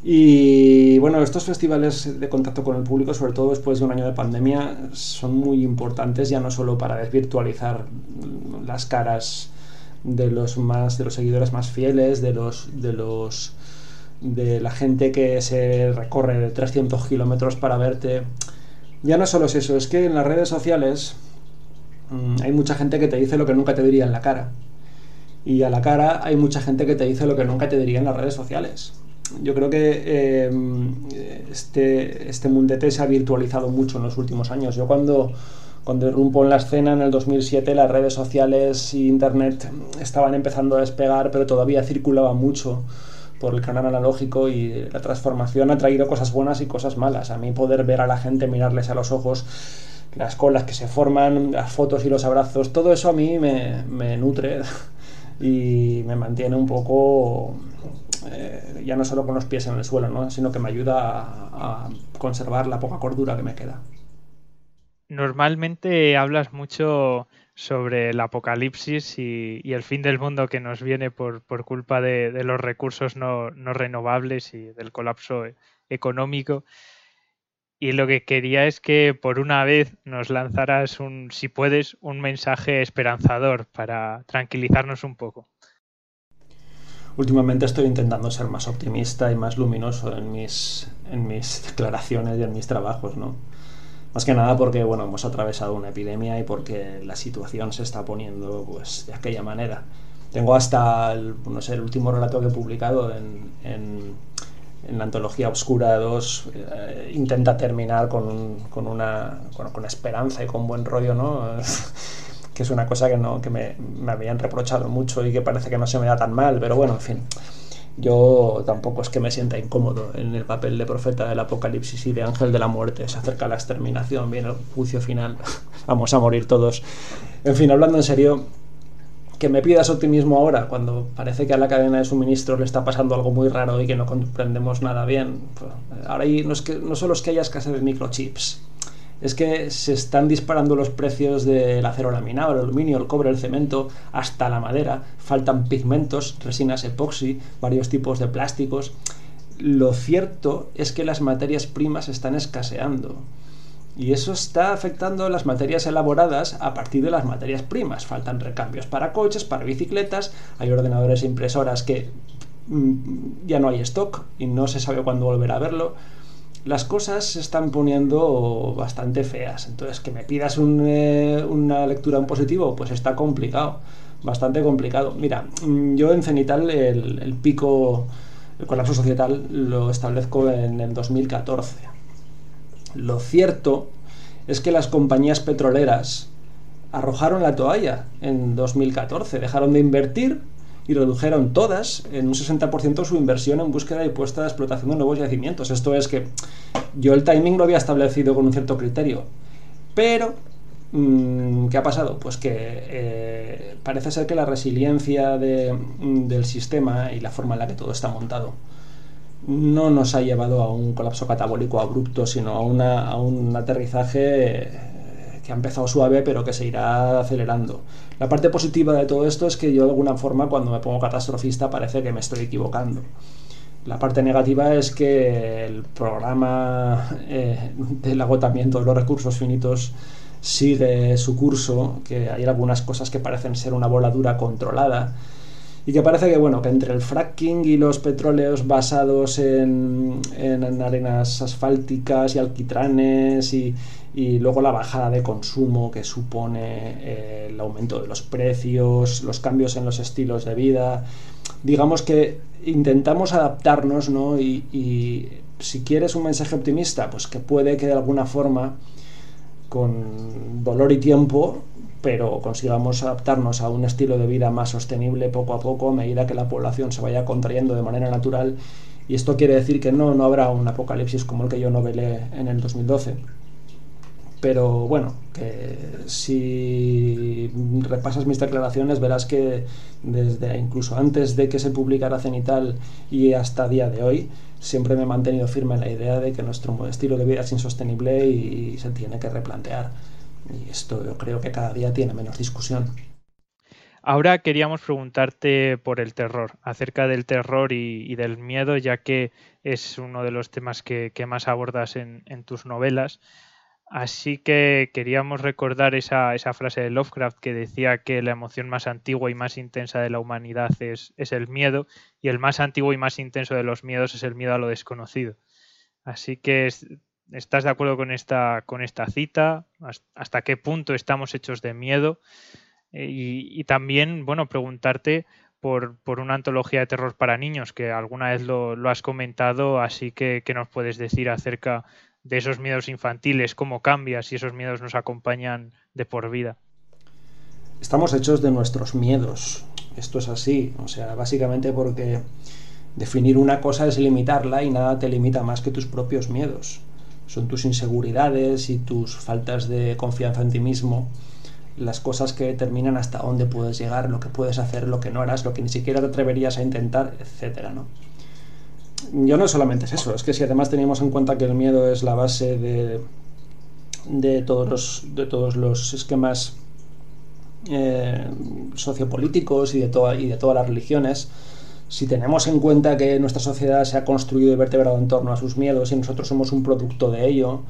y bueno estos festivales de contacto con el público sobre todo después de un año de pandemia son muy importantes ya no solo para desvirtualizar las caras de los más de los seguidores más fieles, de los de los de la gente que se recorre de 300 kilómetros para verte. Ya no solo es eso, es que en las redes sociales mm, hay mucha gente que te dice lo que nunca te diría en la cara. Y a la cara hay mucha gente que te dice lo que nunca te diría en las redes sociales. Yo creo que em, este, este mundete se ha virtualizado mucho en los últimos años. Yo cuando cuando irrumpo en la escena en el 2007 las redes sociales y internet estaban empezando a despegar, pero todavía circulaba mucho por el canal analógico y la transformación ha traído cosas buenas y cosas malas. A mí poder ver a la gente, mirarles a los ojos, las colas que se forman, las fotos y los abrazos, todo eso a mí me nutre <laughs> y me mantiene un poco, eh, ya no solo con los pies en el suelo, ¿no? sino que me ayuda a, a conservar la poca cordura que me queda normalmente hablas mucho sobre el apocalipsis y, el fin del mundo que nos viene por, culpa de, los recursos no, renovables y del colapso económico. Y lo que quería es que por una vez nos lanzaras un, si puedes, un mensaje esperanzador para tranquilizarnos un poco. Últimamente estoy intentando ser más optimista y más luminoso en mis, en mis declaraciones y en mis trabajos, ¿no? Más que nada porque bueno, hemos atravesado una epidemia y porque la situación se está poniendo pues, de aquella manera. Tengo hasta el, no sé, el último relato que he publicado en, en, la antología Obscura 2 eh, intenta terminar con, con una con, esperanza y con buen rollo, ¿no? <laughs> que es una cosa que, no, que me, me habían reprochado mucho y que parece que no se me da tan mal, pero bueno, en fin yo tampoco es que me sienta incómodo en el papel de profeta del apocalipsis y de ángel de la muerte. Se acerca la exterminación, viene el juicio final, <laughs> vamos a morir todos. En fin, hablando en serio, que me pidas optimismo ahora, cuando parece que a la cadena de suministro le está pasando algo muy raro y que no comprendemos nada bien. Ahora no, es que, no solo es que haya escasez de microchips, es que se están disparando los precios del acero laminado, el aluminio, el cobre, el cemento, hasta la madera. Faltan pigmentos, resinas epoxi, varios tipos de plásticos. Lo cierto es que las materias primas están escaseando. Y eso está afectando las materias elaboradas a partir de las materias primas. Faltan recambios para coches, para bicicletas, hay ordenadores e impresoras que mm, ya no hay stock y no se sabe cuándo volver a verlo las cosas se están poniendo bastante feas. Entonces, que me pidas eh, una lectura en positivo, pues está complicado, bastante complicado. Mira, mm, yo en Cenital el, pico, el colapso societal lo establezco en el 2014. Lo cierto es que las compañías petroleras arrojaron la toalla en 2014, dejaron de invertir y redujeron todas en un 60% su inversión en búsqueda y puesta de explotación de nuevos yacimientos. Esto es que yo el timing lo había establecido con un cierto criterio, Pero, mm, ¿qué ha pasado? Pues que eh, parece ser que la resiliencia mm, del sistema y la forma en la que todo está montado no nos ha llevado a un colapso catabólico abrupto, sino a, una, a un aterrizaje que ha empezado suave pero que se irá acelerando. La parte positiva de todo esto es que yo de alguna forma cuando me pongo catastrofista parece que me estoy equivocando. La parte negativa es que el programa eh, del agotamiento de los recursos finitos sigue su curso, que hay algunas cosas que parecen ser una voladura controlada y que parece que bueno que entre el fracking y los petróleos basados en, en arenas asfálticas y alquitranes y, y luego la bajada de consumo que supone eh, el aumento de los precios, los cambios en los estilos de vida. Digamos que intentamos adaptarnos, ¿no? Y, y, si quieres un mensaje optimista, pues que puede que de alguna forma, con dolor y tiempo, pero consigamos adaptarnos a un estilo de vida más sostenible poco a poco a medida que la población se vaya contrayendo de manera natural. Y esto quiere decir que no, no habrá un apocalipsis como el que yo novelé en el 2012 pero bueno, que si repasas mis declaraciones verás que desde incluso antes de que se publicara Cenital y hasta día de hoy, siempre me he mantenido firme en la idea de que nuestro estilo de vida es insostenible y se tiene que replantear. Y esto yo creo que cada día tiene menos discusión. Ahora queríamos preguntarte por el terror, acerca del terror y, del miedo, ya que es uno de los temas que, más abordas en tus novelas. Así que queríamos recordar esa, esa, frase de Lovecraft que decía que la emoción más antigua y más intensa de la humanidad es, es, el miedo y el más antiguo y más intenso de los miedos es el miedo a lo desconocido. Así que estás de acuerdo con esta, con esta cita, hasta qué punto estamos hechos de miedo eh, y, también, bueno, preguntarte por, por, una antología de terror para niños, que alguna vez lo, lo has comentado, así que ¿qué nos puedes decir acerca de esos miedos infantiles, cómo cambia si esos miedos nos acompañan de por vida. Estamos hechos de nuestros miedos. Esto es así. O sea, básicamente porque definir una cosa es limitarla y nada te limita más que tus propios miedos. Son tus inseguridades y tus faltas de confianza en ti mismo las cosas que determinan hasta dónde puedes llegar, lo que puedes hacer, lo que no harás, lo que ni siquiera te atreverías a intentar, etcétera, ¿no? Yo no solamente es eso, es que si además teníamos en cuenta que el miedo es la base de, de, todos, los, de todos los esquemas eh, sociopolíticos y de, toda, y de todas las religiones, si tenemos en cuenta que nuestra sociedad se ha construido y vertebrado en torno a sus miedos y nosotros somos un producto de ello,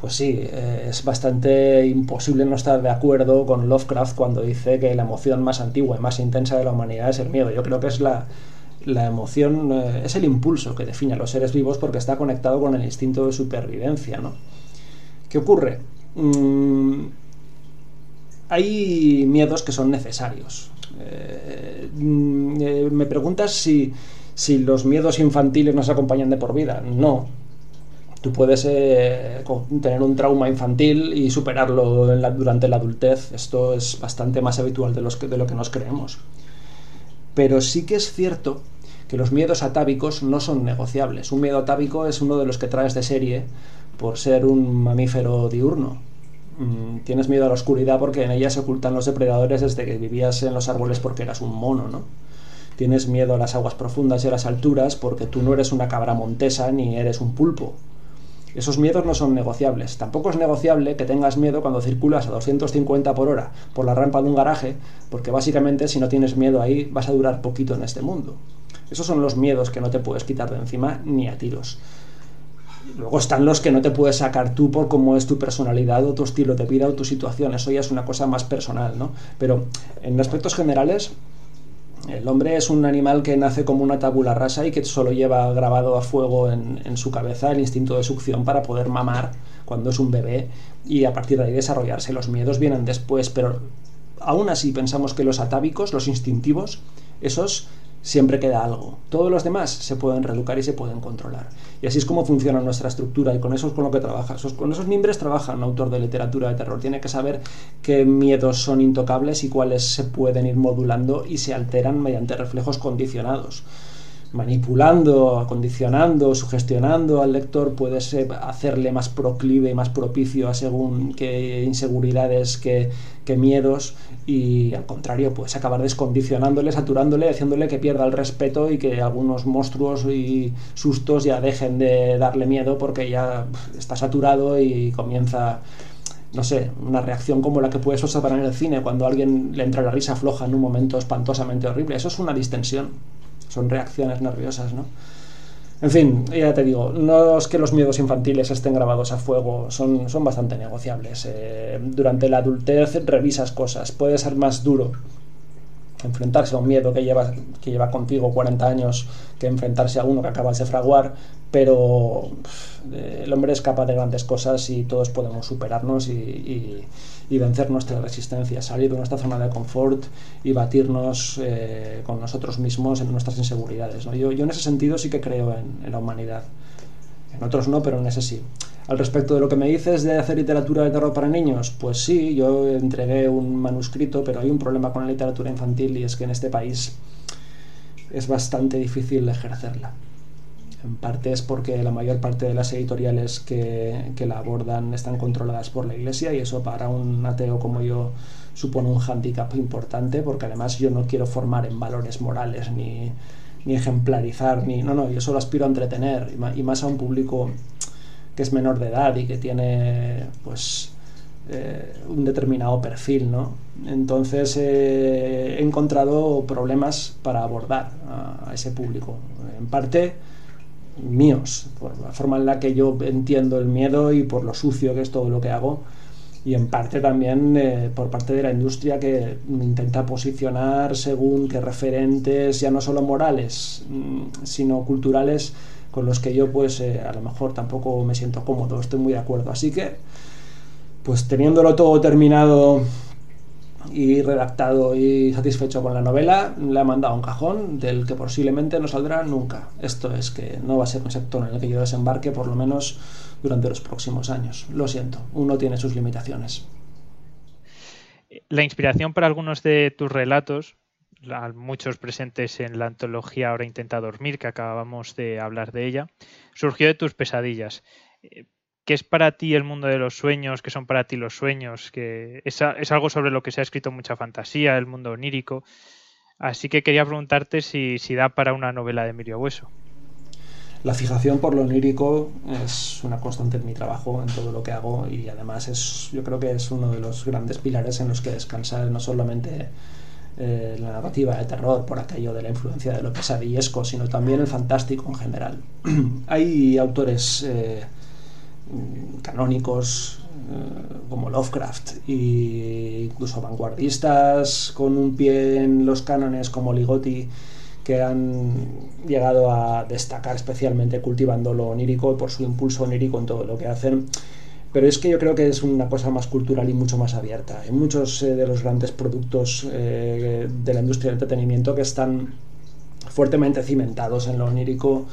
pues sí, eh, es bastante imposible no estar de acuerdo con Lovecraft cuando dice que la emoción más antigua y más intensa de la humanidad es el miedo. Yo creo que es la, la emoción eh, es el impulso que define a los seres vivos porque está conectado con el instinto de supervivencia, ¿no? ¿Qué ocurre? Mm, hay miedos que son necesarios. Eh, mm, eh, me preguntas si, si, los miedos infantiles nos acompañan de por vida. No. Tú puedes tener un trauma infantil y superarlo durante la adultez. Esto es bastante más habitual de, los de lo que nos creemos. Pero sí que es cierto que los miedos atávicos no son negociables. Un miedo atávico es uno de los que traes de serie por ser un mamífero diurno. Mm, tienes miedo a la oscuridad porque en ella se ocultan los depredadores desde que vivías en los árboles porque eras un mono, ¿no? Tienes miedo a las aguas profundas y a las alturas porque tú no eres una cabra montesa ni eres un pulpo. Esos miedos no son negociables. Tampoco es negociable que tengas miedo cuando circulas a 250 por hora por la rampa de un garaje, porque básicamente si no tienes miedo ahí vas a durar poquito en este mundo. Esos son los miedos que no te puedes quitar de encima ni a tiros. Luego están los que no te puedes sacar tú por cómo es tu personalidad o tu estilo de vida o tu situación. Eso ya es una cosa más personal, ¿no? Pero en aspectos generales, el hombre es un animal que nace como una tabula rasa y que solo lleva grabado a fuego en, su cabeza el instinto de succión para poder mamar cuando es un bebé y a partir de ahí desarrollarse. Los miedos vienen después, pero aún así pensamos que los atávicos, los instintivos, esos siempre queda algo. Todos los demás se pueden reeducar y se pueden controlar. Y así es como funciona nuestra estructura y con eso es con lo que trabaja. Con esos miembros trabaja un autor de literatura de terror. Tiene que saber qué miedos son intocables y cuáles se pueden ir modulando y se alteran mediante reflejos condicionados. Manipulando, acondicionando, sugestionando al lector, puedes hacerle más proclive y más propicio a según qué inseguridades, qué, miedos, y al contrario, puedes acabar descondicionándole, saturándole, haciéndole que pierda el respeto y que algunos monstruos y sustos ya dejen de darle miedo porque ya está saturado y comienza no sé, una reacción como la que puedes observar en el cine cuando a alguien le entra la risa floja en un momento espantosamente horrible. Eso es una distensión son reacciones nerviosas, ¿no? En fin, ya te digo, no es que los miedos infantiles estén grabados a fuego, son, son bastante negociables. Eh, durante la adultez revisas cosas, puede ser más duro enfrentarse a un miedo que lleva, que lleva contigo 40 años que enfrentarse a uno que acabas de fraguar, pero el hombre es capaz de grandes cosas y todos podemos superarnos y, vencer nuestra resistencia, salir de nuestra zona de confort y batirnos eh, con nosotros mismos en nuestras inseguridades. Yo, en ese sentido sí que creo en la humanidad. En otros no, pero en ese sí. Al respecto de lo que me dices de hacer literatura de terror para niños, pues sí, yo entregué un manuscrito, pero hay un problema con la literatura infantil y es que en este país es bastante difícil ejercerla. En parte es porque la mayor parte de las editoriales que, la abordan están controladas por la iglesia y eso para un ateo como yo supone un hándicap importante porque además yo no quiero formar en valores morales ni, ni ejemplarizar, ni... No, no, yo solo aspiro a entretener y más a un público que es menor de edad y que tiene pues eh, un determinado perfil, ¿no? Entonces eh, he encontrado problemas para abordar a, ese público. En parte míos, por la forma en la que yo entiendo el miedo y por lo sucio que es todo lo que hago, y en parte también eh, por parte de la industria que intenta posicionar según qué referentes, ya no solo morales, mm, sino culturales, con los que yo pues eh, a lo mejor tampoco me siento cómodo, estoy muy de acuerdo. Así que, pues teniéndolo todo terminado y redactado y satisfecho con la novela, le he mandado un cajón del que posiblemente no saldrá nunca. Esto es que no va a ser un sector en el que yo desembarque por lo menos durante los próximos años. Lo siento, uno tiene sus limitaciones. La inspiración para algunos de tus relatos muchos presentes en la antología Ahora intenta dormir, que acabamos de hablar de ella, surgió de tus pesadillas. ¿Qué es para ti el mundo de los sueños? ¿Qué son para ti los sueños? Que es, algo sobre lo que se ha escrito mucha fantasía, el mundo onírico. Así que quería preguntarte si, si da para una novela de Emilio Hueso. La fijación por lo onírico es una constante en mi trabajo, en todo lo que hago y además es, yo creo que es uno de los grandes pilares en los que descansa no solamente eh, la narrativa de terror por aquello de la influencia de lo pesadillesco, sino también el fantástico en general. <clears throat> Hay autores eh, canónicos eh, como Lovecraft e incluso vanguardistas con un pie en los cánones como Ligotti que han llegado a destacar especialmente cultivando lo onírico por su impulso onírico en todo lo que hacen pero es que yo creo que es una cosa más cultural y mucho más abierta. Hay muchos eh, de los grandes productos eh, de la industria del entretenimiento que están fuertemente cimentados en lo onírico.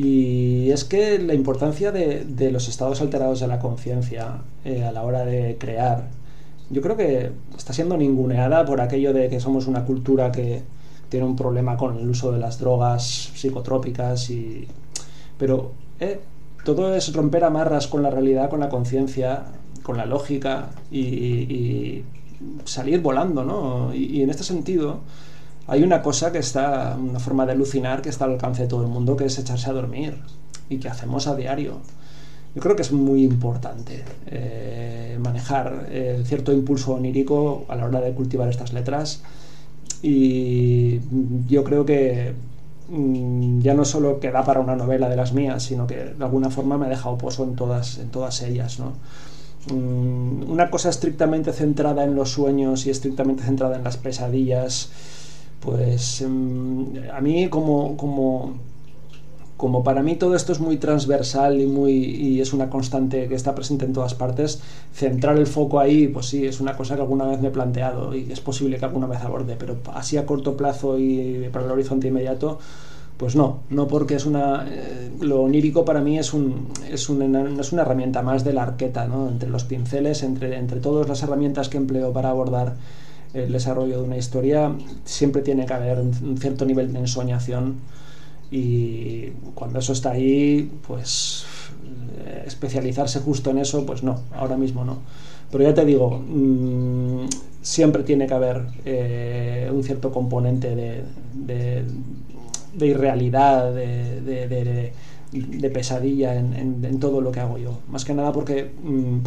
Y es que la importancia de, los estados alterados de la conciencia eh, a la hora de crear, yo creo que está siendo ninguneada por aquello de que somos una cultura que tiene un problema con el uso de las drogas psicotrópicas y... Pero todo es romper amarras con la realidad, con la conciencia, con la lógica y, salir volando, ¿no? Y, en este sentido hay una cosa que está, una forma de alucinar que está al alcance de todo el mundo, que es echarse a dormir y que hacemos a diario. Yo creo que es muy importante eh, manejar eh, cierto impulso onírico a la hora de cultivar estas letras y yo creo que Mm, ya no solo queda para una novela de las mías, sino que de alguna forma me ha dejado pozo en todas, en todas ellas. ¿no? Mm, una cosa estrictamente centrada en los sueños y estrictamente centrada en las pesadillas, pues em, a mí como, como, como para mí todo esto es muy transversal y, muy, y es una constante que está presente en todas partes, centrar el foco ahí, pues sí, es una cosa que alguna vez me he planteado y es posible que alguna vez aborde, pero así a corto plazo y para el horizonte inmediato, pues no, no porque es una... Eh, lo onírico para mí es, un, es, una, es una herramienta más de la arqueta, ¿no? Entre los pinceles, entre, entre todas las herramientas que empleo para abordar el desarrollo de una historia, siempre tiene que haber un cierto nivel de ensoñación Y cuando eso está ahí, pues especializarse justo en eso, pues no, ahora mismo no. Pero ya te digo, mm, siempre tiene que haber eh, un cierto componente de, de, irrealidad, de, pesadilla en, todo lo que hago yo. Más que nada porque mm,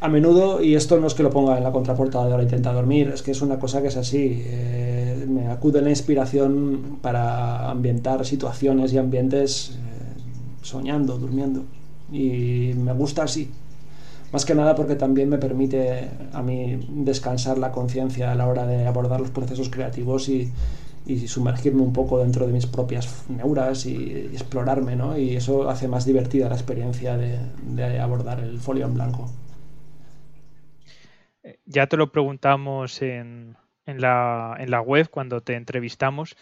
a menudo, y esto no es que lo ponga en la contraportada de ahora intenta dormir, es que es una cosa que es así. Eh, me acude la inspiración para ambientar situaciones y ambientes eh, soñando, durmiendo. Y me gusta así. Más que nada porque también me permite a mí descansar la conciencia a la hora de abordar los procesos creativos y, sumergirme un poco dentro de mis propias neuras y, explorarme, ¿no? Y eso hace más divertida la experiencia de abordar el folio en blanco ya te lo preguntamos en, la, en la web cuando te entrevistamos,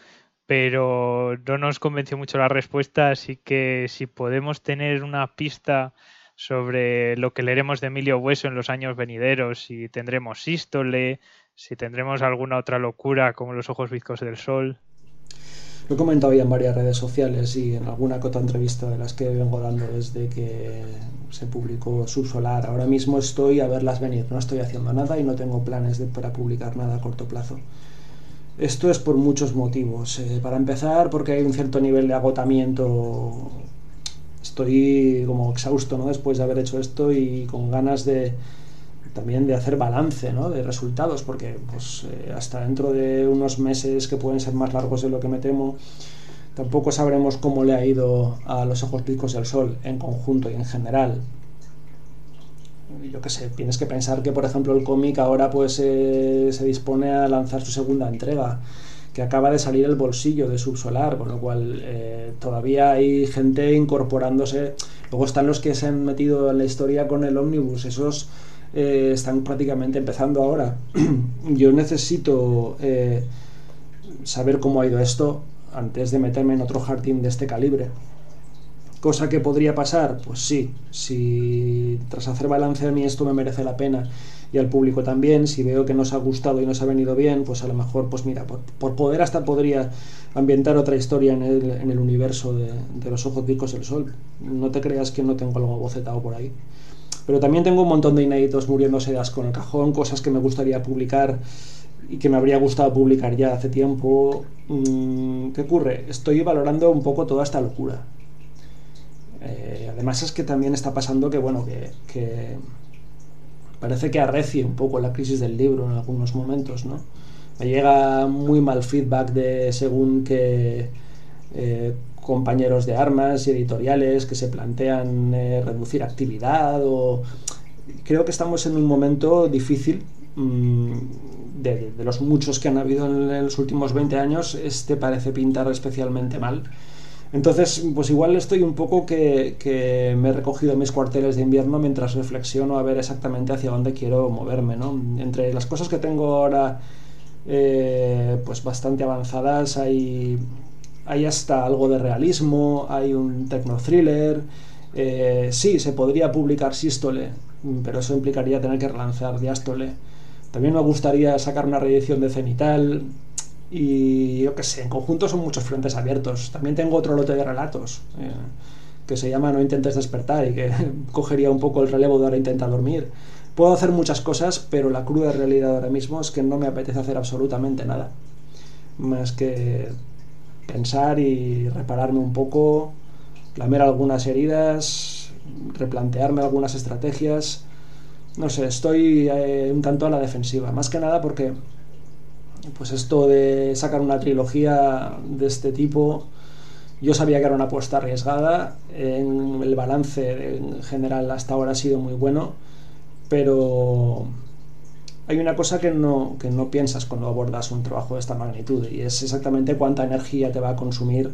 pero no nos convenció mucho la respuesta, así que si podemos tener una pista sobre lo que leeremos de Emilio Hueso en los años venideros, si tendremos sístole, si tendremos alguna otra locura como los ojos bizcos del sol. Lo he comentado ya en varias redes sociales y en alguna cota entrevista de las que vengo dando desde que se publicó Subsolar. Ahora mismo estoy a verlas venir, no estoy haciendo nada y no tengo planes de, para publicar nada a corto plazo. Esto es por muchos motivos. Eh, para empezar, porque hay un cierto nivel de agotamiento. Estoy como exhausto ¿no? después de haber hecho esto y con ganas de, también de hacer balance ¿no? de resultados, porque pues, eh, hasta dentro de unos meses que pueden ser más largos de lo que me temo, tampoco sabremos cómo le ha ido a los ojos picos del sol en conjunto y en general. Yo qué sé, tienes que pensar que, por ejemplo, el cómic ahora pues eh, se dispone a lanzar su segunda entrega, que acaba de salir el bolsillo de Subsolar, con lo cual eh, todavía hay gente incorporándose. Luego están los que se han metido en la historia con el ómnibus, esos eh, están prácticamente empezando ahora. <clears throat> Yo necesito eh, saber cómo ha ido esto antes de meterme en otro jardín de este calibre. Cosa que podría pasar, pues sí, si tras hacer balance a mí esto me merece la pena y al público también, si veo que nos ha gustado y nos ha venido bien, pues a lo mejor, pues mira, por, poder hasta podría ambientar otra historia en el, en el universo de, de, los ojos picos del sol. No te creas que no tengo algo bocetado por ahí. Pero también tengo un montón de inéditos muriéndose de asco en el cajón, cosas que me gustaría publicar y que me habría gustado publicar ya hace tiempo. Mm, ¿Qué ocurre? Estoy valorando un poco toda esta locura. Eh, además es que también está pasando que, bueno, que, parece que arrecie un poco la crisis del libro en algunos momentos, ¿no? Me llega muy mal feedback de según que eh, compañeros de armas y editoriales que se plantean eh, reducir actividad o creo que estamos en un momento difícil mm, de, los muchos que han habido en, los últimos 20 años este parece pintar especialmente mal entonces pues igual estoy un poco que, me he recogido mis cuarteles de invierno mientras reflexiono a ver exactamente hacia dónde quiero moverme ¿no? entre las cosas que tengo ahora eh, pues bastante avanzadas hay hay hasta algo de realismo, hay un techno thriller. Eh, sí, se podría publicar Sístole, pero eso implicaría tener que relanzar Diástole. También me gustaría sacar una reedición de Cenital. Y yo qué sé, en conjunto son muchos frentes abiertos. También tengo otro lote de relatos eh, que se llama No intentes despertar y que <laughs> cogería un poco el relevo de ahora intenta dormir. Puedo hacer muchas cosas, pero la cruda realidad ahora mismo es que no me apetece hacer absolutamente nada. Más que pensar y repararme un poco, lamer algunas heridas, replantearme algunas estrategias. No sé, estoy eh, un tanto a la defensiva, más que nada porque pues esto de sacar una trilogía de este tipo, yo sabía que era una apuesta arriesgada, en el balance en general hasta ahora ha sido muy bueno, pero hay una cosa que no, que no piensas cuando abordas un trabajo de esta magnitud y es exactamente cuánta energía te va a consumir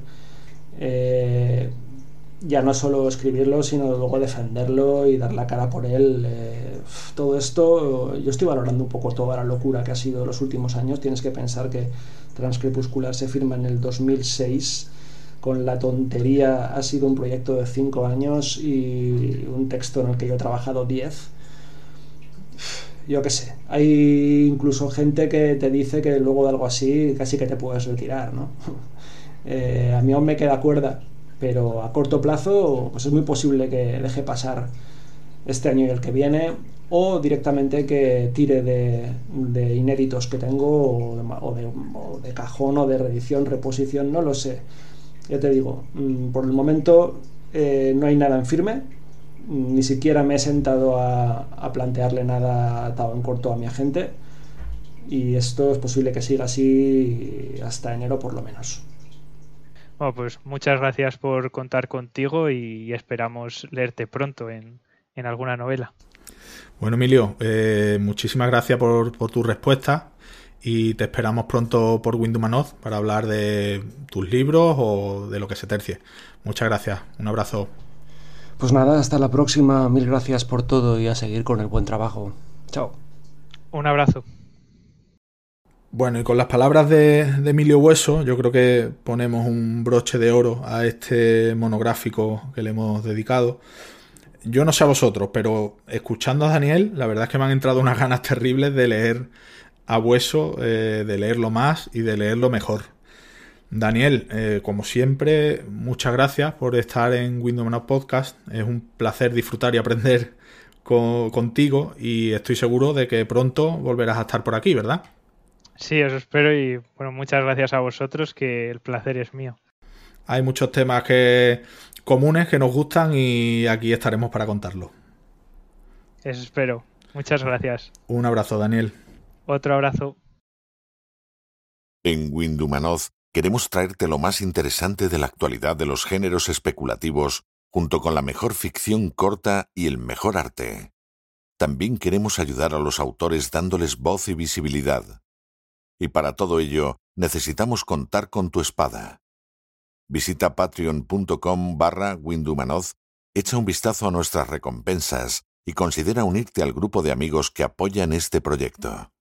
eh, ya no solo escribirlo, sino luego defenderlo y dar la cara por él. Eh, todo esto, yo estoy valorando un poco toda la locura que ha sido los últimos años. Tienes que pensar que Transcrepuscular se firma en el 2006. Con la tontería ha sido un proyecto de 5 años y un texto en el que yo he trabajado 10 yo qué sé, hay incluso gente que te dice que luego de algo así casi que te puedes retirar, ¿no? <laughs> Eh, a mí aún me queda cuerda, pero a corto plazo pues es muy posible que deje pasar este año y el que viene o directamente que tire de, inéditos que tengo o de, cajón o de reedición, reposición, no lo sé. Ya te digo, mm, por el momento eh, no hay nada en firme, ni siquiera me he sentado a, a plantearle nada atado en corto a mi agente y esto es posible que siga así hasta enero por lo menos. Bueno, pues muchas gracias por contar contigo y esperamos leerte pronto en, alguna novela. Bueno, Emilio, eh, muchísimas gracias por, tu respuesta y te esperamos pronto por Windumanoz para hablar de tus libros o de lo que se tercie. Muchas gracias, un abrazo. Pues nada, hasta la próxima, mil gracias por todo y a seguir con el buen trabajo. Chao. Un abrazo. Bueno, y con las palabras de, Emilio Hueso, yo creo que ponemos un broche de oro a este monográfico que le hemos dedicado. Yo no sé a vosotros, pero escuchando a Daniel, la verdad es que me han entrado unas ganas terribles de leer a Hueso, eh, de leerlo más y de leerlo mejor. Daniel, eh, como siempre, muchas gracias por estar en Windows Podcast. Es un placer disfrutar y aprender <laughs> contigo y estoy seguro de que pronto volverás a estar por aquí, ¿verdad? Sí, os espero y bueno, muchas gracias a vosotros, que el placer es mío. Hay muchos temas que comunes que nos gustan y aquí estaremos para contarlo. Eso espero. Muchas gracias. Un abrazo, Daniel. Otro abrazo. En Windumanoz queremos traerte lo más interesante de la actualidad de los géneros especulativos, junto con la mejor ficción corta y el mejor arte. También queremos ayudar a los autores dándoles voz y visibilidad y para todo ello necesitamos contar con tu espada. Visita patreon.com barra Windumanoz, echa un vistazo a nuestras recompensas y considera unirte al grupo de amigos que apoyan este proyecto.